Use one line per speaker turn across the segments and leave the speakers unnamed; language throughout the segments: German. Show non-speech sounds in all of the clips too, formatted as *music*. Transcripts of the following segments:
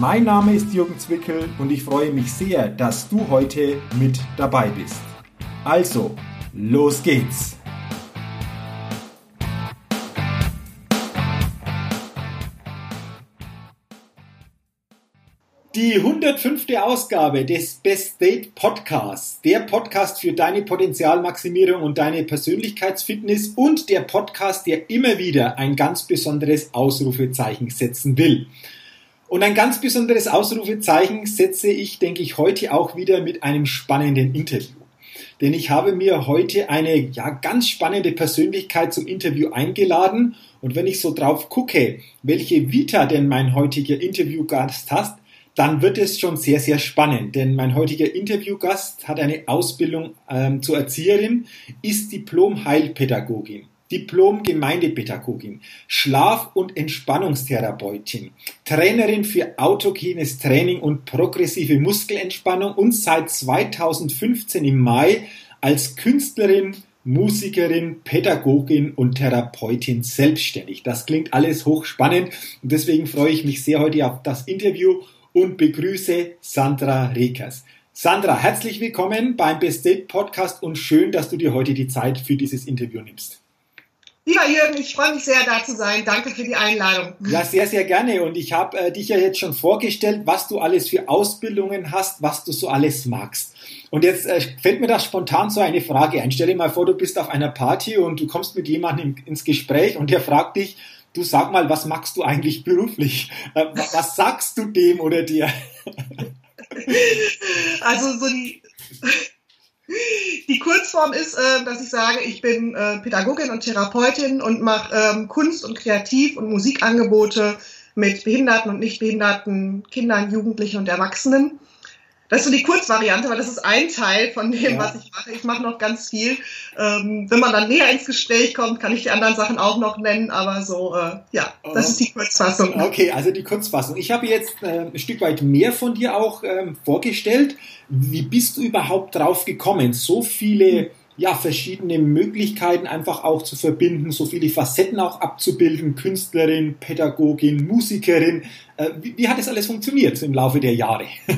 Mein Name ist Jürgen Zwickel und ich freue mich sehr, dass du heute mit dabei bist. Also, los geht's! Die 105. Ausgabe des Best Date Podcasts, der Podcast für deine Potenzialmaximierung und deine Persönlichkeitsfitness und der Podcast, der immer wieder ein ganz besonderes Ausrufezeichen setzen will. Und ein ganz besonderes Ausrufezeichen setze ich, denke ich, heute auch wieder mit einem spannenden Interview. Denn ich habe mir heute eine ja, ganz spannende Persönlichkeit zum Interview eingeladen. Und wenn ich so drauf gucke, welche Vita denn mein heutiger Interviewgast hat, dann wird es schon sehr, sehr spannend. Denn mein heutiger Interviewgast hat eine Ausbildung ähm, zur Erzieherin, ist Diplom-Heilpädagogin. Diplom-Gemeindepädagogin, Schlaf- und Entspannungstherapeutin, Trainerin für autogenes Training und progressive Muskelentspannung und seit 2015 im Mai als Künstlerin, Musikerin, Pädagogin und Therapeutin selbstständig. Das klingt alles hochspannend und deswegen freue ich mich sehr heute auf das Interview und begrüße Sandra Rekers. Sandra, herzlich willkommen beim Best Date Podcast und schön, dass du dir heute die Zeit für dieses Interview nimmst.
Lieber Jürgen, ich freue mich sehr, da zu sein. Danke für die Einladung.
Ja, sehr, sehr gerne. Und ich habe äh, dich ja jetzt schon vorgestellt, was du alles für Ausbildungen hast, was du so alles magst. Und jetzt äh, fällt mir da spontan so eine Frage ein. Stell dir mal vor, du bist auf einer Party und du kommst mit jemandem ins Gespräch und der fragt dich, du sag mal, was magst du eigentlich beruflich? *laughs* Äh, was sagst du dem oder dir? *laughs*
Also so die die Kurzform ist, äh, dass ich sage, ich bin äh, Pädagogin und Therapeutin und mache ähm, Kunst- und Kreativ- und Musikangebote mit behinderten und nicht behinderten Kindern, Jugendlichen und Erwachsenen. Das ist so die Kurzvariante, weil das ist ein Teil von dem, ja. was ich mache. Ich mache noch ganz viel. Ähm, wenn man dann näher ins Gespräch kommt, kann ich die anderen Sachen auch noch nennen, aber so, äh, ja, das oh. ist die Kurzfassung.
Okay, also die Kurzfassung. Ich habe jetzt äh, ein Stück weit mehr von dir auch ähm, vorgestellt. Wie bist du überhaupt drauf gekommen, so viele ja, verschiedene Möglichkeiten einfach auch zu verbinden, so viele Facetten auch abzubilden, Künstlerin, Pädagogin, Musikerin. Äh, wie, wie, hat das alles funktioniert im Laufe der Jahre? *laughs*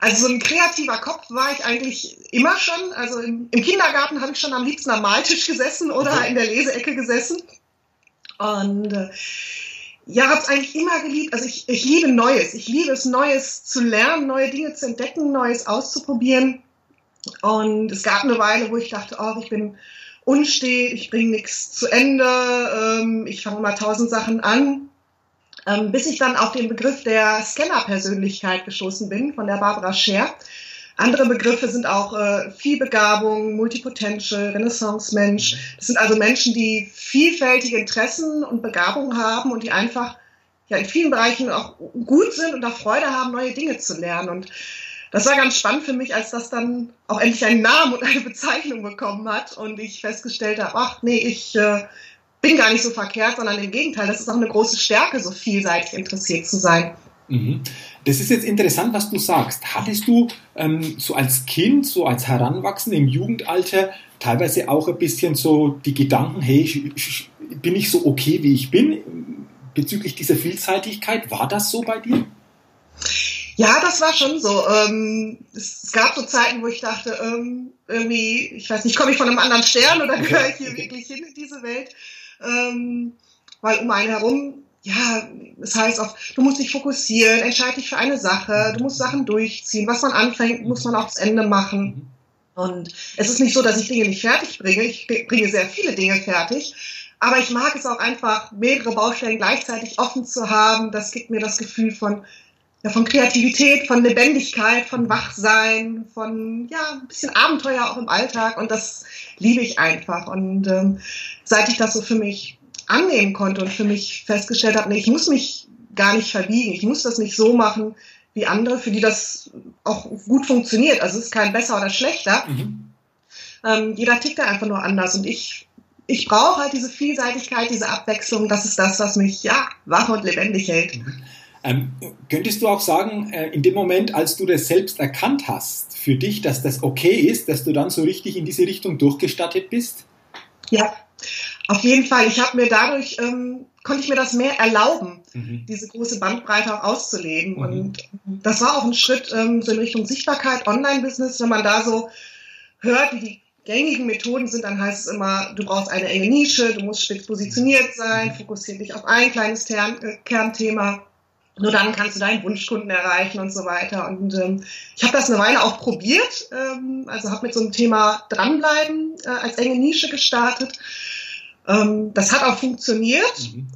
Also so ein kreativer Kopf war ich eigentlich immer schon. Also im, im Kindergarten habe ich schon am liebsten am Maltisch gesessen oder okay. in der Leseecke gesessen. Und äh, ja, habe es eigentlich immer geliebt. Also ich, ich liebe Neues. Ich liebe es, Neues zu lernen, neue Dinge zu entdecken, Neues auszuprobieren. Und es gab eine Weile, wo ich dachte, oh, ich bin unstet, ich bringe nichts zu Ende, ähm, ich fange mal tausend Sachen an, ähm, bis ich dann auf den Begriff der Scanner-Persönlichkeit gestoßen bin von der Barbara Scher. Andere Begriffe sind auch äh, Vielbegabung, Multipotential, Renaissance-Mensch. Das sind also Menschen, die vielfältige Interessen und Begabungen haben und die einfach ja in vielen Bereichen auch gut sind und auch Freude haben, neue Dinge zu lernen. Und das war ganz spannend für mich, als das dann auch endlich einen Namen und eine Bezeichnung bekommen hat und ich festgestellt habe, ach nee, ich äh, bin gar nicht so verkehrt, sondern im Gegenteil, das ist auch eine große Stärke, so vielseitig interessiert zu sein.
Mhm. Das ist jetzt interessant, was du sagst. Hattest du ähm, so als Kind, so als Heranwachsender im Jugendalter teilweise auch ein bisschen so die Gedanken, hey, ich, ich, bin ich so okay, wie ich bin bezüglich dieser Vielseitigkeit? War das so bei dir?
Ja, das war schon so. Ähm, es, es, gab so Zeiten, wo ich dachte, ähm, irgendwie, ich weiß nicht, komme ich von einem anderen Stern oder *laughs* gehöre ich hier wirklich hin in diese Welt? Ähm, weil um einen herum, ja, das heißt auch, du musst dich fokussieren, entscheide dich für eine Sache, du musst Sachen durchziehen. Was man anfängt, muss man auch zu Ende machen. Und es ist nicht so, dass ich Dinge nicht fertig bringe. Ich bringe sehr viele Dinge fertig. Aber ich mag es auch einfach, mehrere Baustellen gleichzeitig offen zu haben. Das gibt mir das Gefühl von, ja, von Kreativität, von Lebendigkeit, von Wachsein, von ja, ein bisschen Abenteuer auch im Alltag und das liebe ich einfach. Und ähm, seit ich das so für mich annehmen konnte und für mich festgestellt habe, nee, ich muss mich gar nicht verbiegen, ich muss das nicht so machen, wie andere, für die das auch gut funktioniert. Also es ist kein besser oder schlechter. Mhm. Ähm, jeder tickt da einfach nur anders und ich ich brauche halt diese Vielseitigkeit, diese Abwechslung. Das ist das, was mich ja wach und lebendig hält. Mhm.
Ähm, könntest du auch sagen, äh, in dem Moment, als du das selbst erkannt hast, für dich, dass das okay ist, dass du dann so richtig in diese Richtung durchgestattet bist?
Ja, auf jeden Fall. Ich habe mir dadurch, ähm, konnte ich mir das mehr erlauben, mhm. diese große Bandbreite auch auszuleben. Mhm. Und das war auch ein Schritt ähm, so in Richtung Sichtbarkeit, Online-Business, wenn man da so hört, wie die gängigen Methoden sind, dann heißt es immer, du brauchst eine enge Nische, du musst spitz positioniert sein, fokussiert dich auf ein kleines äh, Kernthema. Nur dann kannst du deinen Wunschkunden erreichen und so weiter. Und ähm, ich habe das eine Weile auch probiert, ähm, also habe mit so einem Thema dranbleiben äh, als enge Nische gestartet. Ähm, das hat auch funktioniert. Mhm.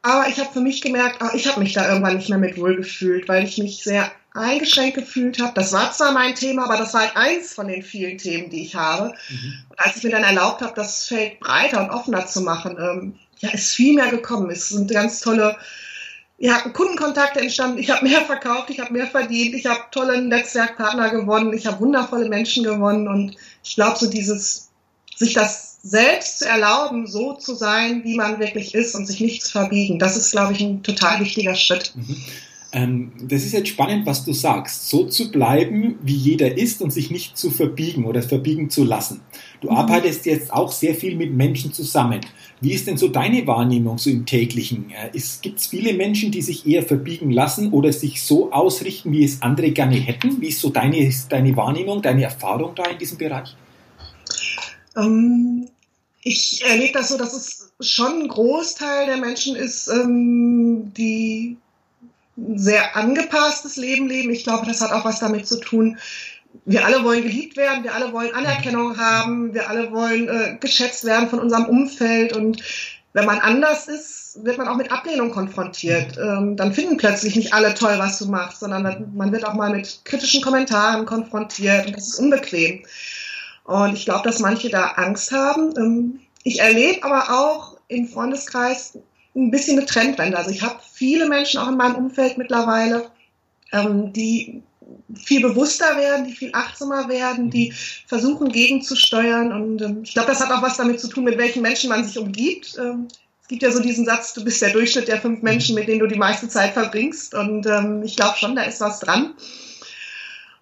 Aber ich habe für mich gemerkt, ach, ich habe mich da irgendwann nicht mehr mit wohl gefühlt, weil ich mich sehr eingeschränkt gefühlt habe. Das war zwar mein Thema, aber das war halt eins von den vielen Themen, die ich habe. Mhm. Und als ich mir dann erlaubt habe, das Feld breiter und offener zu machen, ähm, ja, ist viel mehr gekommen. Es sind ganz tolle ja, Kundenkontakte entstanden. Ich habe mehr verkauft, ich habe mehr verdient, ich habe tolle Netzwerkpartner gewonnen, ich habe wundervolle Menschen gewonnen und ich glaube, so dieses, sich das selbst zu erlauben, so zu sein, wie man wirklich ist und sich nicht zu verbiegen, das ist, glaube ich, ein total wichtiger Schritt. Mhm.
Ähm, das ist jetzt spannend, was du sagst. So zu bleiben, wie jeder ist und sich nicht zu verbiegen oder verbiegen zu lassen. Du mhm. arbeitest jetzt auch sehr viel mit Menschen zusammen. Wie ist denn so deine Wahrnehmung so im täglichen? Äh, Gibt es viele Menschen, die sich eher verbiegen lassen oder sich so ausrichten, wie es andere gerne hätten? Wie ist so deine, deine Wahrnehmung, deine Erfahrung da in diesem Bereich?
Ähm, ich erlebe das so, dass es schon ein Großteil der Menschen ist, ähm, die sehr angepasstes Leben leben. Ich glaube, das hat auch was damit zu tun. Wir alle wollen geliebt werden, wir alle wollen Anerkennung haben, wir alle wollen äh, geschätzt werden von unserem Umfeld und wenn man anders ist, wird man auch mit Ablehnung konfrontiert. Ähm, dann finden plötzlich nicht alle toll, was du machst, sondern man wird auch mal mit kritischen Kommentaren konfrontiert und das ist unbequem. Und ich glaube, dass manche da Angst haben. Ähm, ich erlebe aber auch im Freundeskreis ein bisschen eine Trendwende. Also ich habe viele Menschen auch in meinem Umfeld mittlerweile, ähm, die viel bewusster werden, die viel achtsamer werden, die versuchen gegenzusteuern. Und ähm, ich glaube, das hat auch was damit zu tun, mit welchen Menschen man sich umgibt. Ähm, es gibt ja so diesen Satz, du bist der Durchschnitt der fünf Menschen, mit denen du die meiste Zeit verbringst. Und ähm, ich glaube schon, da ist was dran.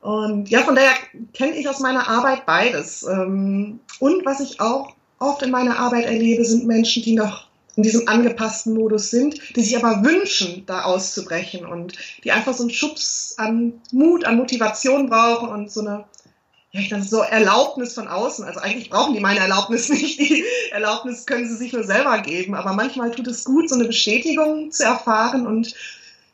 Und ja, von daher kenne ich aus meiner Arbeit beides. Ähm, und was ich auch oft in meiner Arbeit erlebe, sind Menschen, die noch in diesem angepassten Modus sind, die sich aber wünschen, da auszubrechen und die einfach so einen Schubs an Mut, an Motivation brauchen und so eine ja, ich dachte, so Erlaubnis von außen. Also eigentlich brauchen die meine Erlaubnis *laughs* nicht. Die Erlaubnis können sie sich nur selber geben. Aber manchmal tut es gut, so eine Bestätigung zu erfahren und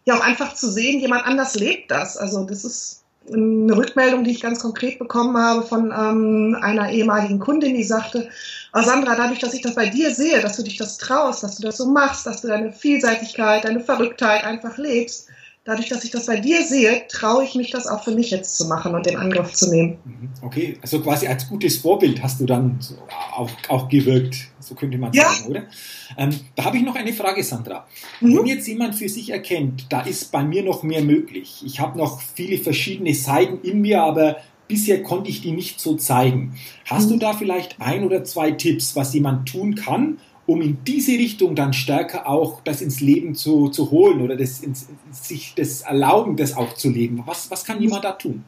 ja auch einfach zu sehen, jemand anders lebt das. Also das ist eine Rückmeldung, die ich ganz konkret bekommen habe von ähm, einer ehemaligen Kundin, die sagte, oh Sandra, dadurch, dass ich das bei dir sehe, dass du dich das traust, dass du das so machst, dass du deine Vielseitigkeit, deine Verrücktheit einfach lebst, dadurch, dass ich das bei dir sehe, traue ich mich das auch für mich jetzt zu machen und den Angriff zu nehmen.
Mhm. Okay, also quasi als gutes Vorbild hast du dann so auch, auch gewirkt, so könnte man ja. sagen, oder? Ähm, da habe ich noch eine Frage, Sandra. Mhm. Wenn jetzt jemand für sich erkennt, da ist bei mir noch mehr möglich, ich habe noch viele verschiedene Seiten in mir, aber bisher konnte ich die nicht so zeigen. Hast mhm. du da vielleicht ein oder zwei Tipps, was jemand tun kann, um in diese Richtung dann stärker auch das ins Leben zu, zu holen oder das ins, sich das erlauben, das auch zu leben? Was, was kann jemand da tun?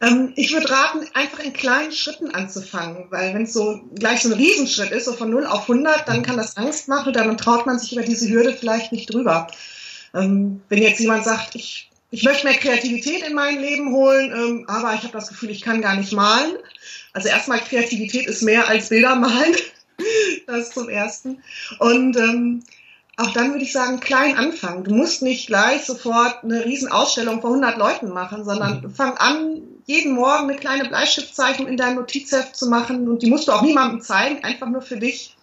Ähm, ich würde raten, einfach in kleinen Schritten anzufangen, weil wenn es so gleich so ein Riesenschritt ist, so von 0 auf 100, dann kann das Angst machen und dann traut man sich über diese Hürde vielleicht nicht drüber. Ähm, wenn jetzt jemand sagt, ich, ich möchte mehr Kreativität in mein Leben holen, ähm, aber ich habe das Gefühl, ich kann gar nicht malen. Also erstmal Kreativität ist mehr als Bilder malen. *laughs* das zum Ersten. Und ähm, auch dann würde ich sagen, klein anfangen. Du musst nicht gleich sofort eine Riesenausstellung vor 100 Leuten machen, sondern mhm. fang an, jeden Morgen eine kleine Bleistiftzeichnung in dein Notizheft zu machen und die musst du auch niemandem zeigen, einfach nur für dich.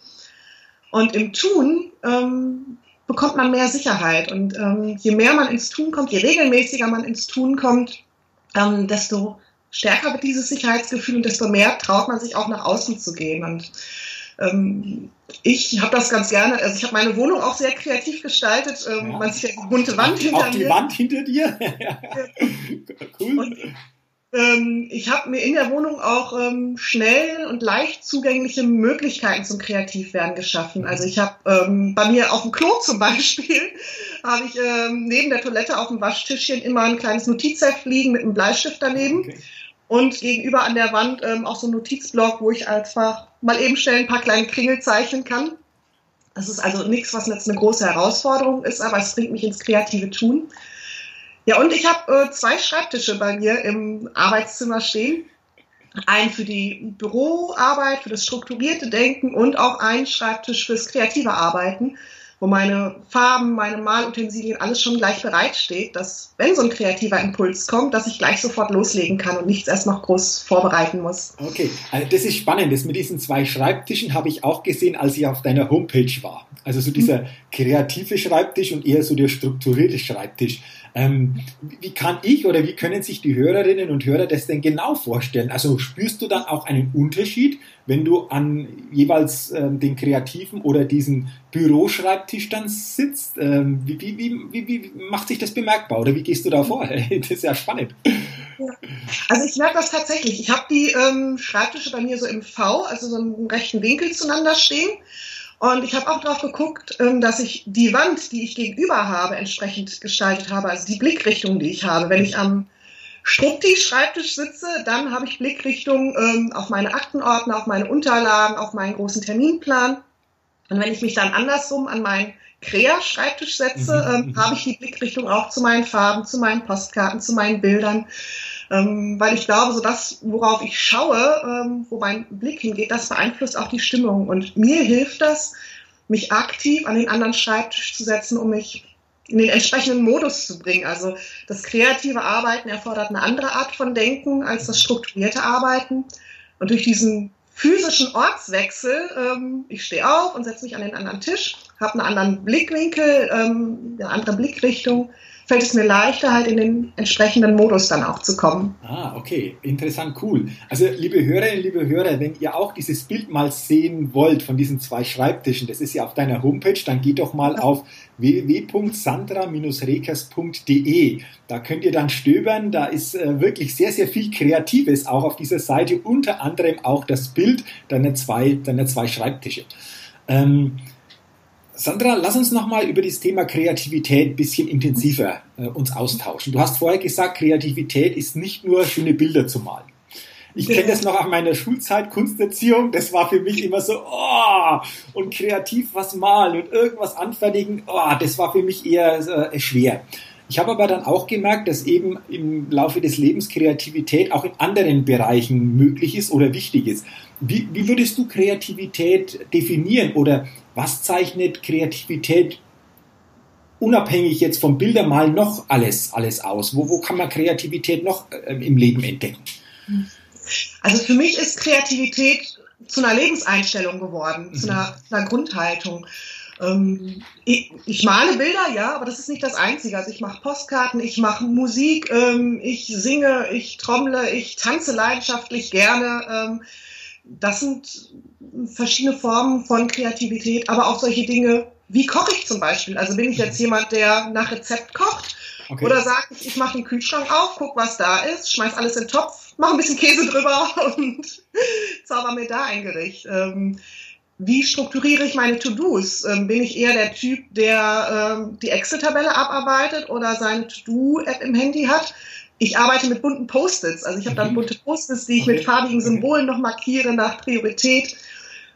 Und im Tun ähm, bekommt man mehr Sicherheit und ähm, je mehr man ins Tun kommt, je regelmäßiger man ins Tun kommt, ähm, desto stärker wird dieses Sicherheitsgefühl und desto mehr traut man sich auch nach außen zu gehen. Und ähm, ich habe das ganz gerne. Also ich habe meine Wohnung auch sehr kreativ gestaltet. Ähm, ja. Man sieht ja die bunte Wand hinter
auch die
mir.
Wand hinter dir. *laughs*
cool. Und, ähm, ich habe mir in der Wohnung auch ähm, schnell und leicht zugängliche Möglichkeiten zum Kreativwerden geschaffen. Also ich habe ähm, bei mir auf dem Klo zum Beispiel *laughs* habe ich ähm, neben der Toilette auf dem Waschtischchen immer ein kleines Notizheft liegen mit einem Bleistift daneben. Okay. Und gegenüber an der Wand ähm, auch so ein Notizblock, wo ich einfach mal eben schnell ein paar kleine Kringel zeichnen kann. Das ist also nichts, was jetzt eine große Herausforderung ist, aber es bringt mich ins kreative Tun. Ja, und ich habe äh, zwei Schreibtische bei mir im Arbeitszimmer stehen. Einen für die Büroarbeit, für das strukturierte Denken und auch einen Schreibtisch fürs kreative Arbeiten wo meine Farben, meine Malutensilien, alles schon gleich bereitsteht, dass, wenn so ein kreativer Impuls kommt, dass ich gleich sofort loslegen kann und nichts erst noch groß vorbereiten muss.
Okay, also das ist spannend. Das mit diesen zwei Schreibtischen habe ich auch gesehen, als ich auf deiner Homepage war. Also so dieser mhm. kreative Schreibtisch und eher so der strukturierte Schreibtisch. Ähm, wie kann ich oder wie können sich die Hörerinnen und Hörer das denn genau vorstellen? Also spürst du dann auch einen Unterschied, wenn du an jeweils ähm, den kreativen oder diesen Büroschreibtisch dann sitzt? Ähm, wie, wie, wie, wie, macht sich das bemerkbar oder wie gehst du da vor? *laughs* das ist ja spannend.
Also ich merke das tatsächlich. Ich habe die ähm, Schreibtische bei mir so im V, also so im rechten Winkel zueinander stehen. Und ich habe auch darauf geguckt, ähm, dass ich die Wand, die ich gegenüber habe, entsprechend gestaltet habe, also die Blickrichtung, die ich habe. Wenn ich am Schreibtisch sitze, dann habe ich Blickrichtung ähm, auf meine Aktenordner, auf meine Unterlagen, auf meinen großen Terminplan. Und wenn ich mich dann andersrum an meinen Krea-Schreibtisch setze, mhm. ähm, habe ich die Blickrichtung auch zu meinen Farben, zu meinen Postkarten, zu meinen Bildern. Ähm, weil ich glaube, so das, worauf ich schaue, ähm, wo mein Blick hingeht, das beeinflusst auch die Stimmung. Und mir hilft das, mich aktiv an den anderen Schreibtisch zu setzen, um mich in den entsprechenden Modus zu bringen. Also das kreative Arbeiten erfordert eine andere Art von Denken als das strukturierte Arbeiten. Und durch diesen physischen Ortswechsel, ähm, ich stehe auf und setze mich an den anderen Tisch, habe einen anderen Blickwinkel, ähm, eine andere Blickrichtung, fällt es mir leichter, halt in den entsprechenden Modus dann auch zu kommen.
Ah, okay, interessant, cool. Also liebe Hörerinnen, liebe Hörer, wenn ihr auch dieses Bild mal sehen wollt von diesen zwei Schreibtischen, das ist ja auf deiner Homepage, dann geht doch mal auf www.sandra-rekers.de. Da könnt ihr dann stöbern, da ist äh, wirklich sehr, sehr viel Kreatives auch auf dieser Seite, unter anderem auch das Bild deiner zwei, deiner zwei Schreibtische. Ähm, Sandra, lass uns nochmal über das Thema Kreativität ein bisschen intensiver äh, uns austauschen. Du hast vorher gesagt, Kreativität ist nicht nur schöne Bilder zu malen. Ich kenne *laughs* das noch aus meiner Schulzeit, Kunsterziehung. Das war für mich immer so, oh, und kreativ was malen und irgendwas anfertigen, oh, das war für mich eher äh, schwer. Ich habe aber dann auch gemerkt, dass eben im Laufe des Lebens Kreativität auch in anderen Bereichen möglich ist oder wichtig ist. Wie, wie würdest du Kreativität definieren oder was zeichnet Kreativität unabhängig jetzt vom Bildermalen noch alles, alles aus? Wo, wo kann man Kreativität noch äh, im Leben entdecken?
Also für mich ist Kreativität zu einer Lebenseinstellung geworden, mhm. zu einer, einer Grundhaltung. Ähm, ich, ich, male Bilder, ja, aber das ist nicht das Einzige. Also ich mache Postkarten, ich mache Musik, ähm, ich singe, ich trommle, ich tanze leidenschaftlich gerne. Ähm, das sind verschiedene Formen von Kreativität, aber auch solche Dinge, wie koche ich zum Beispiel? Also bin ich jetzt jemand, der nach Rezept kocht okay. oder sage ich, ich mache den Kühlschrank auf, guck, was da ist, schmeiß alles in den Topf, mache ein bisschen Käse drüber *laughs* und zauber mir da ein Gericht. Ähm, wie strukturiere ich meine To-Dos? Ähm, bin ich eher der Typ, der ähm, die Excel-Tabelle abarbeitet oder seine To-Do-App im Handy hat? ich arbeite mit bunten Post-its. Also ich habe dann mhm. bunte Post-its, die ich mit farbigen Symbolen noch markiere nach Priorität.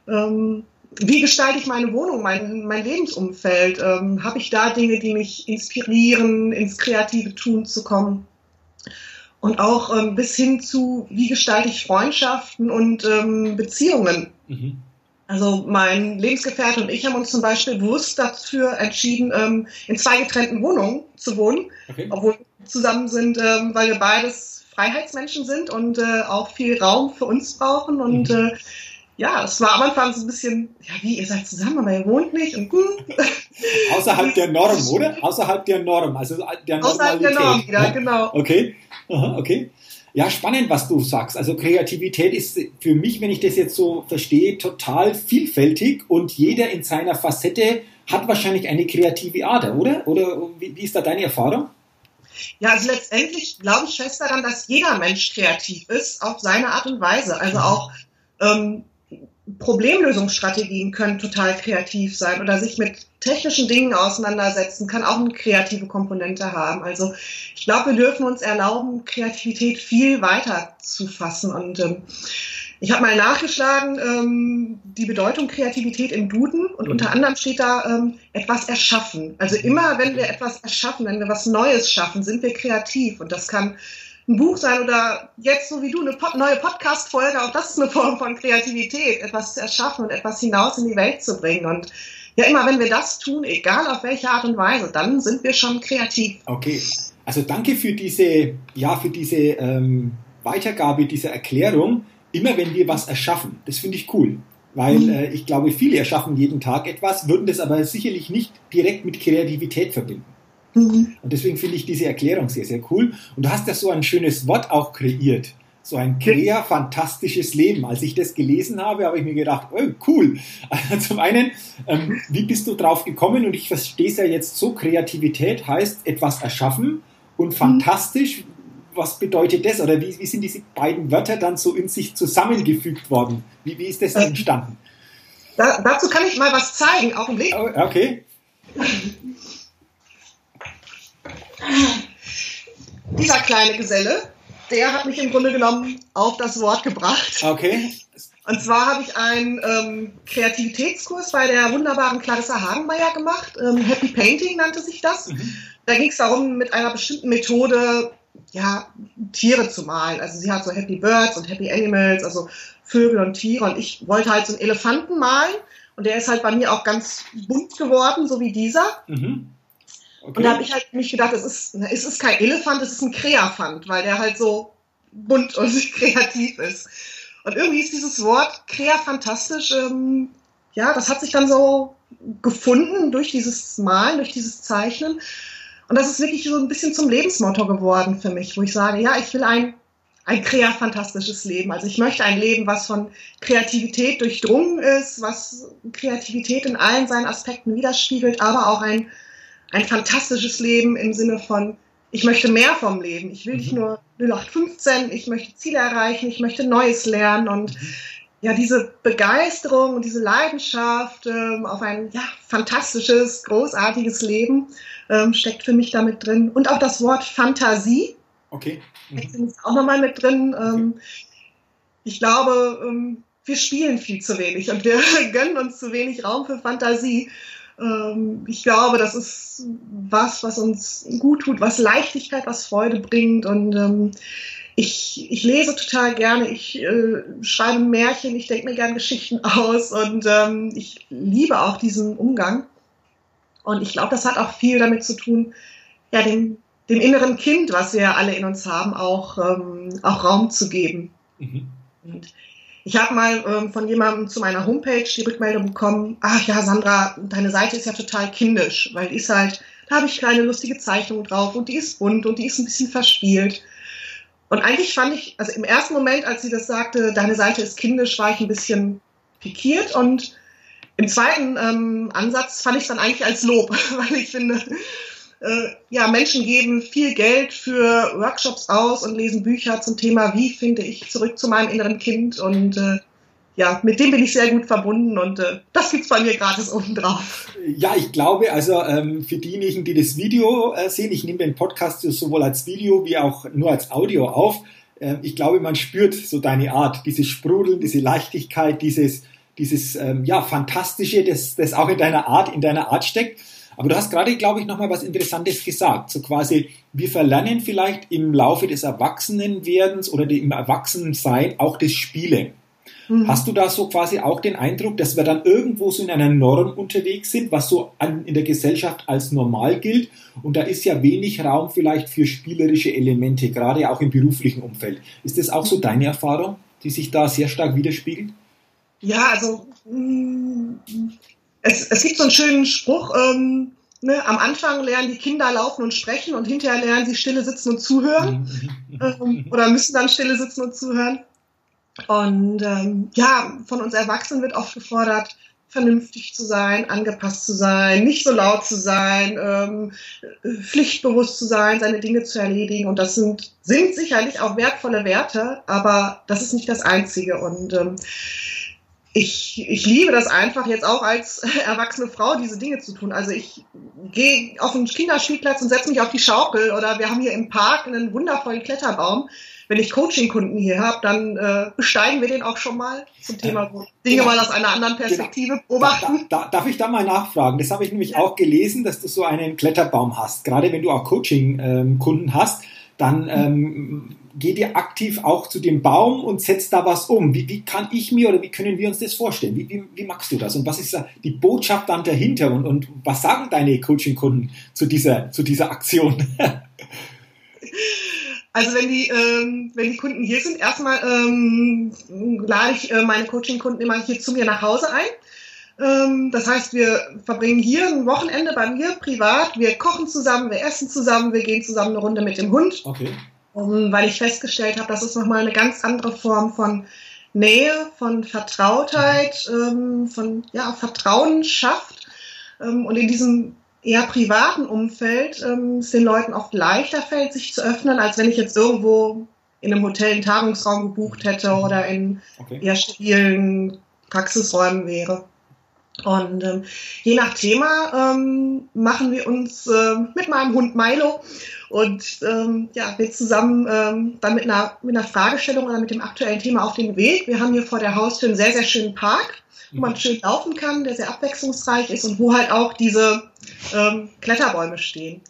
Ähm, wie gestalte ich meine Wohnung, mein, mein Lebensumfeld? Ähm, habe ich da Dinge, die mich inspirieren, ins kreative Tun zu kommen? Und auch ähm, bis hin zu, wie gestalte ich Freundschaften und ähm, Beziehungen? Mhm. Also mein Lebensgefährte und ich haben uns zum Beispiel bewusst dafür entschieden, ähm, in zwei getrennten Wohnungen zu wohnen, okay. obwohl wir zusammen sind, ähm, weil wir beides Freiheitsmenschen sind und äh, auch viel Raum für uns brauchen. Und mhm. äh, ja, es war am Anfang so ein bisschen, ja, wie, ihr seid zusammen, aber ihr wohnt nicht. Und, hm. *laughs*
Außerhalb der Norm, *laughs* oder? Außerhalb der Norm, also der
Außerhalb der Norm, ja, genau.
Okay, Aha, okay. Ja, spannend, was du sagst. Also Kreativität ist für mich, wenn ich das jetzt so verstehe, total vielfältig und jeder in seiner Facette hat wahrscheinlich eine kreative Ader, oder? Oder wie, ist da deine Erfahrung?
Ja, also letztendlich glaube ich fest daran, dass jeder Mensch kreativ ist, auf seine Art und Weise. Also auch ähm, Problemlösungsstrategien können total kreativ sein oder sich mit technischen Dingen auseinandersetzen, kann auch eine kreative Komponente haben. Also ich glaube, wir dürfen uns erlauben, Kreativität viel weiter zu fassen. Und ähm, ich habe mal nachgeschlagen, ähm, die Bedeutung Kreativität im Duden und unter mhm. anderem steht da ähm, etwas erschaffen. Also immer, wenn wir etwas erschaffen, wenn wir was Neues schaffen, sind wir kreativ. Und das kann ein Buch sein oder jetzt so wie du eine neue Podcast-Folge. Auch das ist eine Form von Kreativität, etwas zu erschaffen und etwas hinaus in die Welt zu bringen. Und ja, immer wenn wir das tun, egal auf welche Art und Weise, dann sind wir schon kreativ.
Okay, also danke für diese, ja, für diese ähm, Weitergabe dieser Erklärung immer wenn wir was erschaffen. Das finde ich cool. Weil mhm. äh, ich glaube, viele erschaffen jeden Tag etwas, würden das aber sicherlich nicht direkt mit Kreativität verbinden. Mhm. Und deswegen finde ich diese Erklärung sehr, sehr cool. Und du hast ja so ein schönes Wort auch kreiert. So ein krea fantastisches Leben. Als ich das gelesen habe, habe ich mir gedacht, oh, cool. Also zum einen, ähm, wie bist du drauf gekommen? Und ich verstehe es ja jetzt so, Kreativität heißt etwas erschaffen und mhm. fantastisch was bedeutet das? Oder wie, wie sind diese beiden Wörter dann so in sich zusammengefügt worden? Wie, wie ist das äh, entstanden?
Da, dazu kann ich mal was zeigen. Augenblick.
Oh, okay.
Dieser kleine Geselle, der hat mich im Grunde genommen auf das Wort gebracht.
Okay.
Und zwar habe ich einen ähm, Kreativitätskurs bei der wunderbaren Clarissa Hagenmeier gemacht. Ähm, Happy Painting nannte sich das. Mhm. Da ging es darum, mit einer bestimmten Methode ja, Tiere zu malen. Also sie hat so Happy Birds und Happy Animals, also Vögel und Tiere. Und ich wollte halt so einen Elefanten malen. Und der ist halt bei mir auch ganz bunt geworden, so wie dieser. Mhm. Okay. Und da habe ich halt mich gedacht, es ist, es ist kein Elefant, es ist ein Kreafant, weil der halt so bunt *laughs* und kreativ ist. Und irgendwie ist dieses Wort kreafantastisch, ähm, ja, das hat sich dann so gefunden durch dieses Malen, durch dieses Zeichnen. Und das ist wirklich so ein bisschen zum Lebensmotto geworden für mich, wo ich sage, ja, ich will ein, ein fantastisches Leben. Also ich möchte ein Leben, was von Kreativität durchdrungen ist, was Kreativität in allen seinen Aspekten widerspiegelt, aber auch ein, ein fantastisches Leben im Sinne von, ich möchte mehr vom Leben. Ich will nicht mhm. nur 0815, ich möchte Ziele erreichen, ich möchte Neues lernen und mhm. ja, diese Begeisterung und diese Leidenschaft ähm, auf ein ja, fantastisches, großartiges Leben ähm, steckt für mich damit drin. Und auch das Wort Fantasie.
Okay.
Mhm. Ist auch nochmal mit drin. Ähm. Ich glaube, ähm, wir spielen viel zu wenig und wir *laughs* gönnen uns zu wenig Raum für Fantasie. Ähm, ich glaube, das ist was, was uns gut tut, was Leichtigkeit, was Freude bringt. Und ähm, ich, ich lese total gerne, ich äh, schreibe Märchen, ich denke mir gerne Geschichten *laughs* aus und ähm, ich liebe auch diesen Umgang. Und ich glaube, das hat auch viel damit zu tun, ja, dem, dem inneren Kind, was wir alle in uns haben, auch, ähm, auch Raum zu geben. Mhm. Und ich habe mal ähm, von jemandem zu meiner Homepage die Rückmeldung bekommen, ach ja, Sandra, deine Seite ist ja total kindisch, weil die ist halt, da habe ich kleine lustige Zeichnungen drauf und die ist bunt und die ist ein bisschen verspielt. Und eigentlich fand ich, also im ersten Moment, als sie das sagte, deine Seite ist kindisch, war ich ein bisschen pikiert und im zweiten ähm, Ansatz fand ich es dann eigentlich als Lob, *laughs* weil ich finde, ja, Menschen geben viel Geld für Workshops aus und lesen Bücher zum Thema, wie finde ich zurück zu meinem inneren Kind und äh, ja, mit dem bin ich sehr gut verbunden und äh, das gibt's bei mir gratis oben drauf.
Ja, ich glaube, also ähm, für diejenigen, die das Video äh, sehen, ich nehme den Podcast sowohl als Video wie auch nur als Audio auf. Äh, ich glaube, man spürt so deine Art, dieses Sprudeln, diese Leichtigkeit, dieses dieses ähm, ja, Fantastische, das, das auch in deiner Art, in deiner Art steckt. Aber du hast gerade, glaube ich, nochmal was Interessantes gesagt. So quasi, wir verlernen vielleicht im Laufe des Erwachsenenwerdens oder im Erwachsenensein auch das Spielen. Mhm. Hast du da so quasi auch den Eindruck, dass wir dann irgendwo so in einer Norm unterwegs sind, was so an, in der Gesellschaft als normal gilt? Und da ist ja wenig Raum vielleicht für spielerische Elemente, gerade auch im beruflichen Umfeld. Ist das auch so deine Erfahrung, die sich da sehr stark widerspiegelt?
Ja, also mh, mm, es, es gibt so einen schönen Spruch, ähm, Ne, am Anfang lernen die Kinder laufen und sprechen und hinterher lernen sie stille sitzen und zuhören mhm. ähm, oder müssen dann stille sitzen und zuhören. Und ähm, ja, von uns Erwachsenen wird oft gefordert, vernünftig zu sein, angepasst zu sein, nicht so laut zu sein, ähm, pflichtbewusst zu sein, seine Dinge zu erledigen. Und das sind, sind sicherlich auch wertvolle Werte, aber das ist nicht das Einzige. Und ähm, ich, ich liebe das einfach jetzt auch als *laughs* erwachsene Frau, diese Dinge zu tun. Also ich gehe auf den Kinderspielplatz und setze mich auf die Schaukel oder wir haben hier im Park einen wundervollen Kletterbaum. Wenn ich Coaching-Kunden hier habe, dann äh, besteigen wir den auch schon mal zum Thema Dinge genau. mal aus einer anderen Perspektive genau. beobachten.
Da, da, darf ich da mal nachfragen? Das habe ich nämlich ja. auch gelesen, dass du so einen Kletterbaum hast. Gerade wenn du auch Coaching-Kunden ähm, hast, dann ähm, geht ihr aktiv auch zu dem Baum und setzt da was um. Wie, wie kann ich mir oder wie können wir uns das vorstellen? Wie, wie, wie machst du das? Und was ist da die Botschaft dann dahinter? Und, und was sagen deine Coaching-Kunden zu dieser, zu dieser Aktion? *laughs*
Also wenn die, ähm, wenn die Kunden hier sind, erstmal ähm, lade ich äh, meine Coaching-Kunden immer hier zu mir nach Hause ein. Ähm, das heißt, wir verbringen hier ein Wochenende bei mir privat. Wir kochen zusammen, wir essen zusammen, wir gehen zusammen eine Runde mit dem Hund. Okay weil ich festgestellt habe, dass es nochmal eine ganz andere Form von Nähe, von Vertrautheit, ähm, von ja, Vertrauen schafft. Ähm, und in diesem eher privaten Umfeld ähm, es den Leuten oft leichter fällt, sich zu öffnen, als wenn ich jetzt irgendwo in einem Hotel einen Tagungsraum gebucht hätte oder in okay. eher stabilen Praxisräumen wäre. Und ähm, je nach Thema ähm, machen wir uns äh, mit meinem Hund Milo und ähm, ja, wir zusammen ähm, dann mit einer, mit einer Fragestellung oder mit dem aktuellen Thema auf den Weg. Wir haben hier vor der Haustür einen sehr, sehr schönen Park, wo man schön laufen kann, der sehr abwechslungsreich ist und wo halt auch diese ähm, Kletterbäume stehen.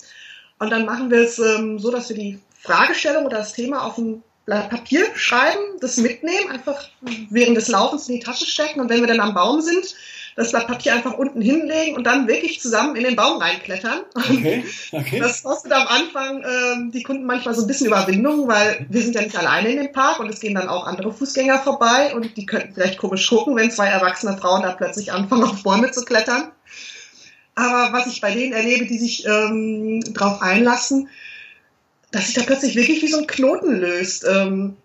Und dann machen wir es ähm, so, dass wir die Fragestellung oder das Thema auf ein Blatt Papier schreiben, das mitnehmen, einfach während des Laufens in die Tasche stecken und wenn wir dann am Baum sind, das Blatt Papier einfach unten hinlegen und dann wirklich zusammen in den Baum reinklettern. Okay, *laughs* okay. Das kostet am Anfang ähm, die Kunden manchmal so ein bisschen Überwindung, weil wir sind ja nicht alleine in dem Park und es gehen dann auch andere Fußgänger vorbei und die könnten vielleicht komisch gucken, wenn zwei erwachsene Frauen da plötzlich anfangen, auf Bäume zu klettern. Aber was ich bei denen erlebe, die sich ähm, darauf einlassen, dass sich da plötzlich wirklich wie so ein Knoten löst. Ähm,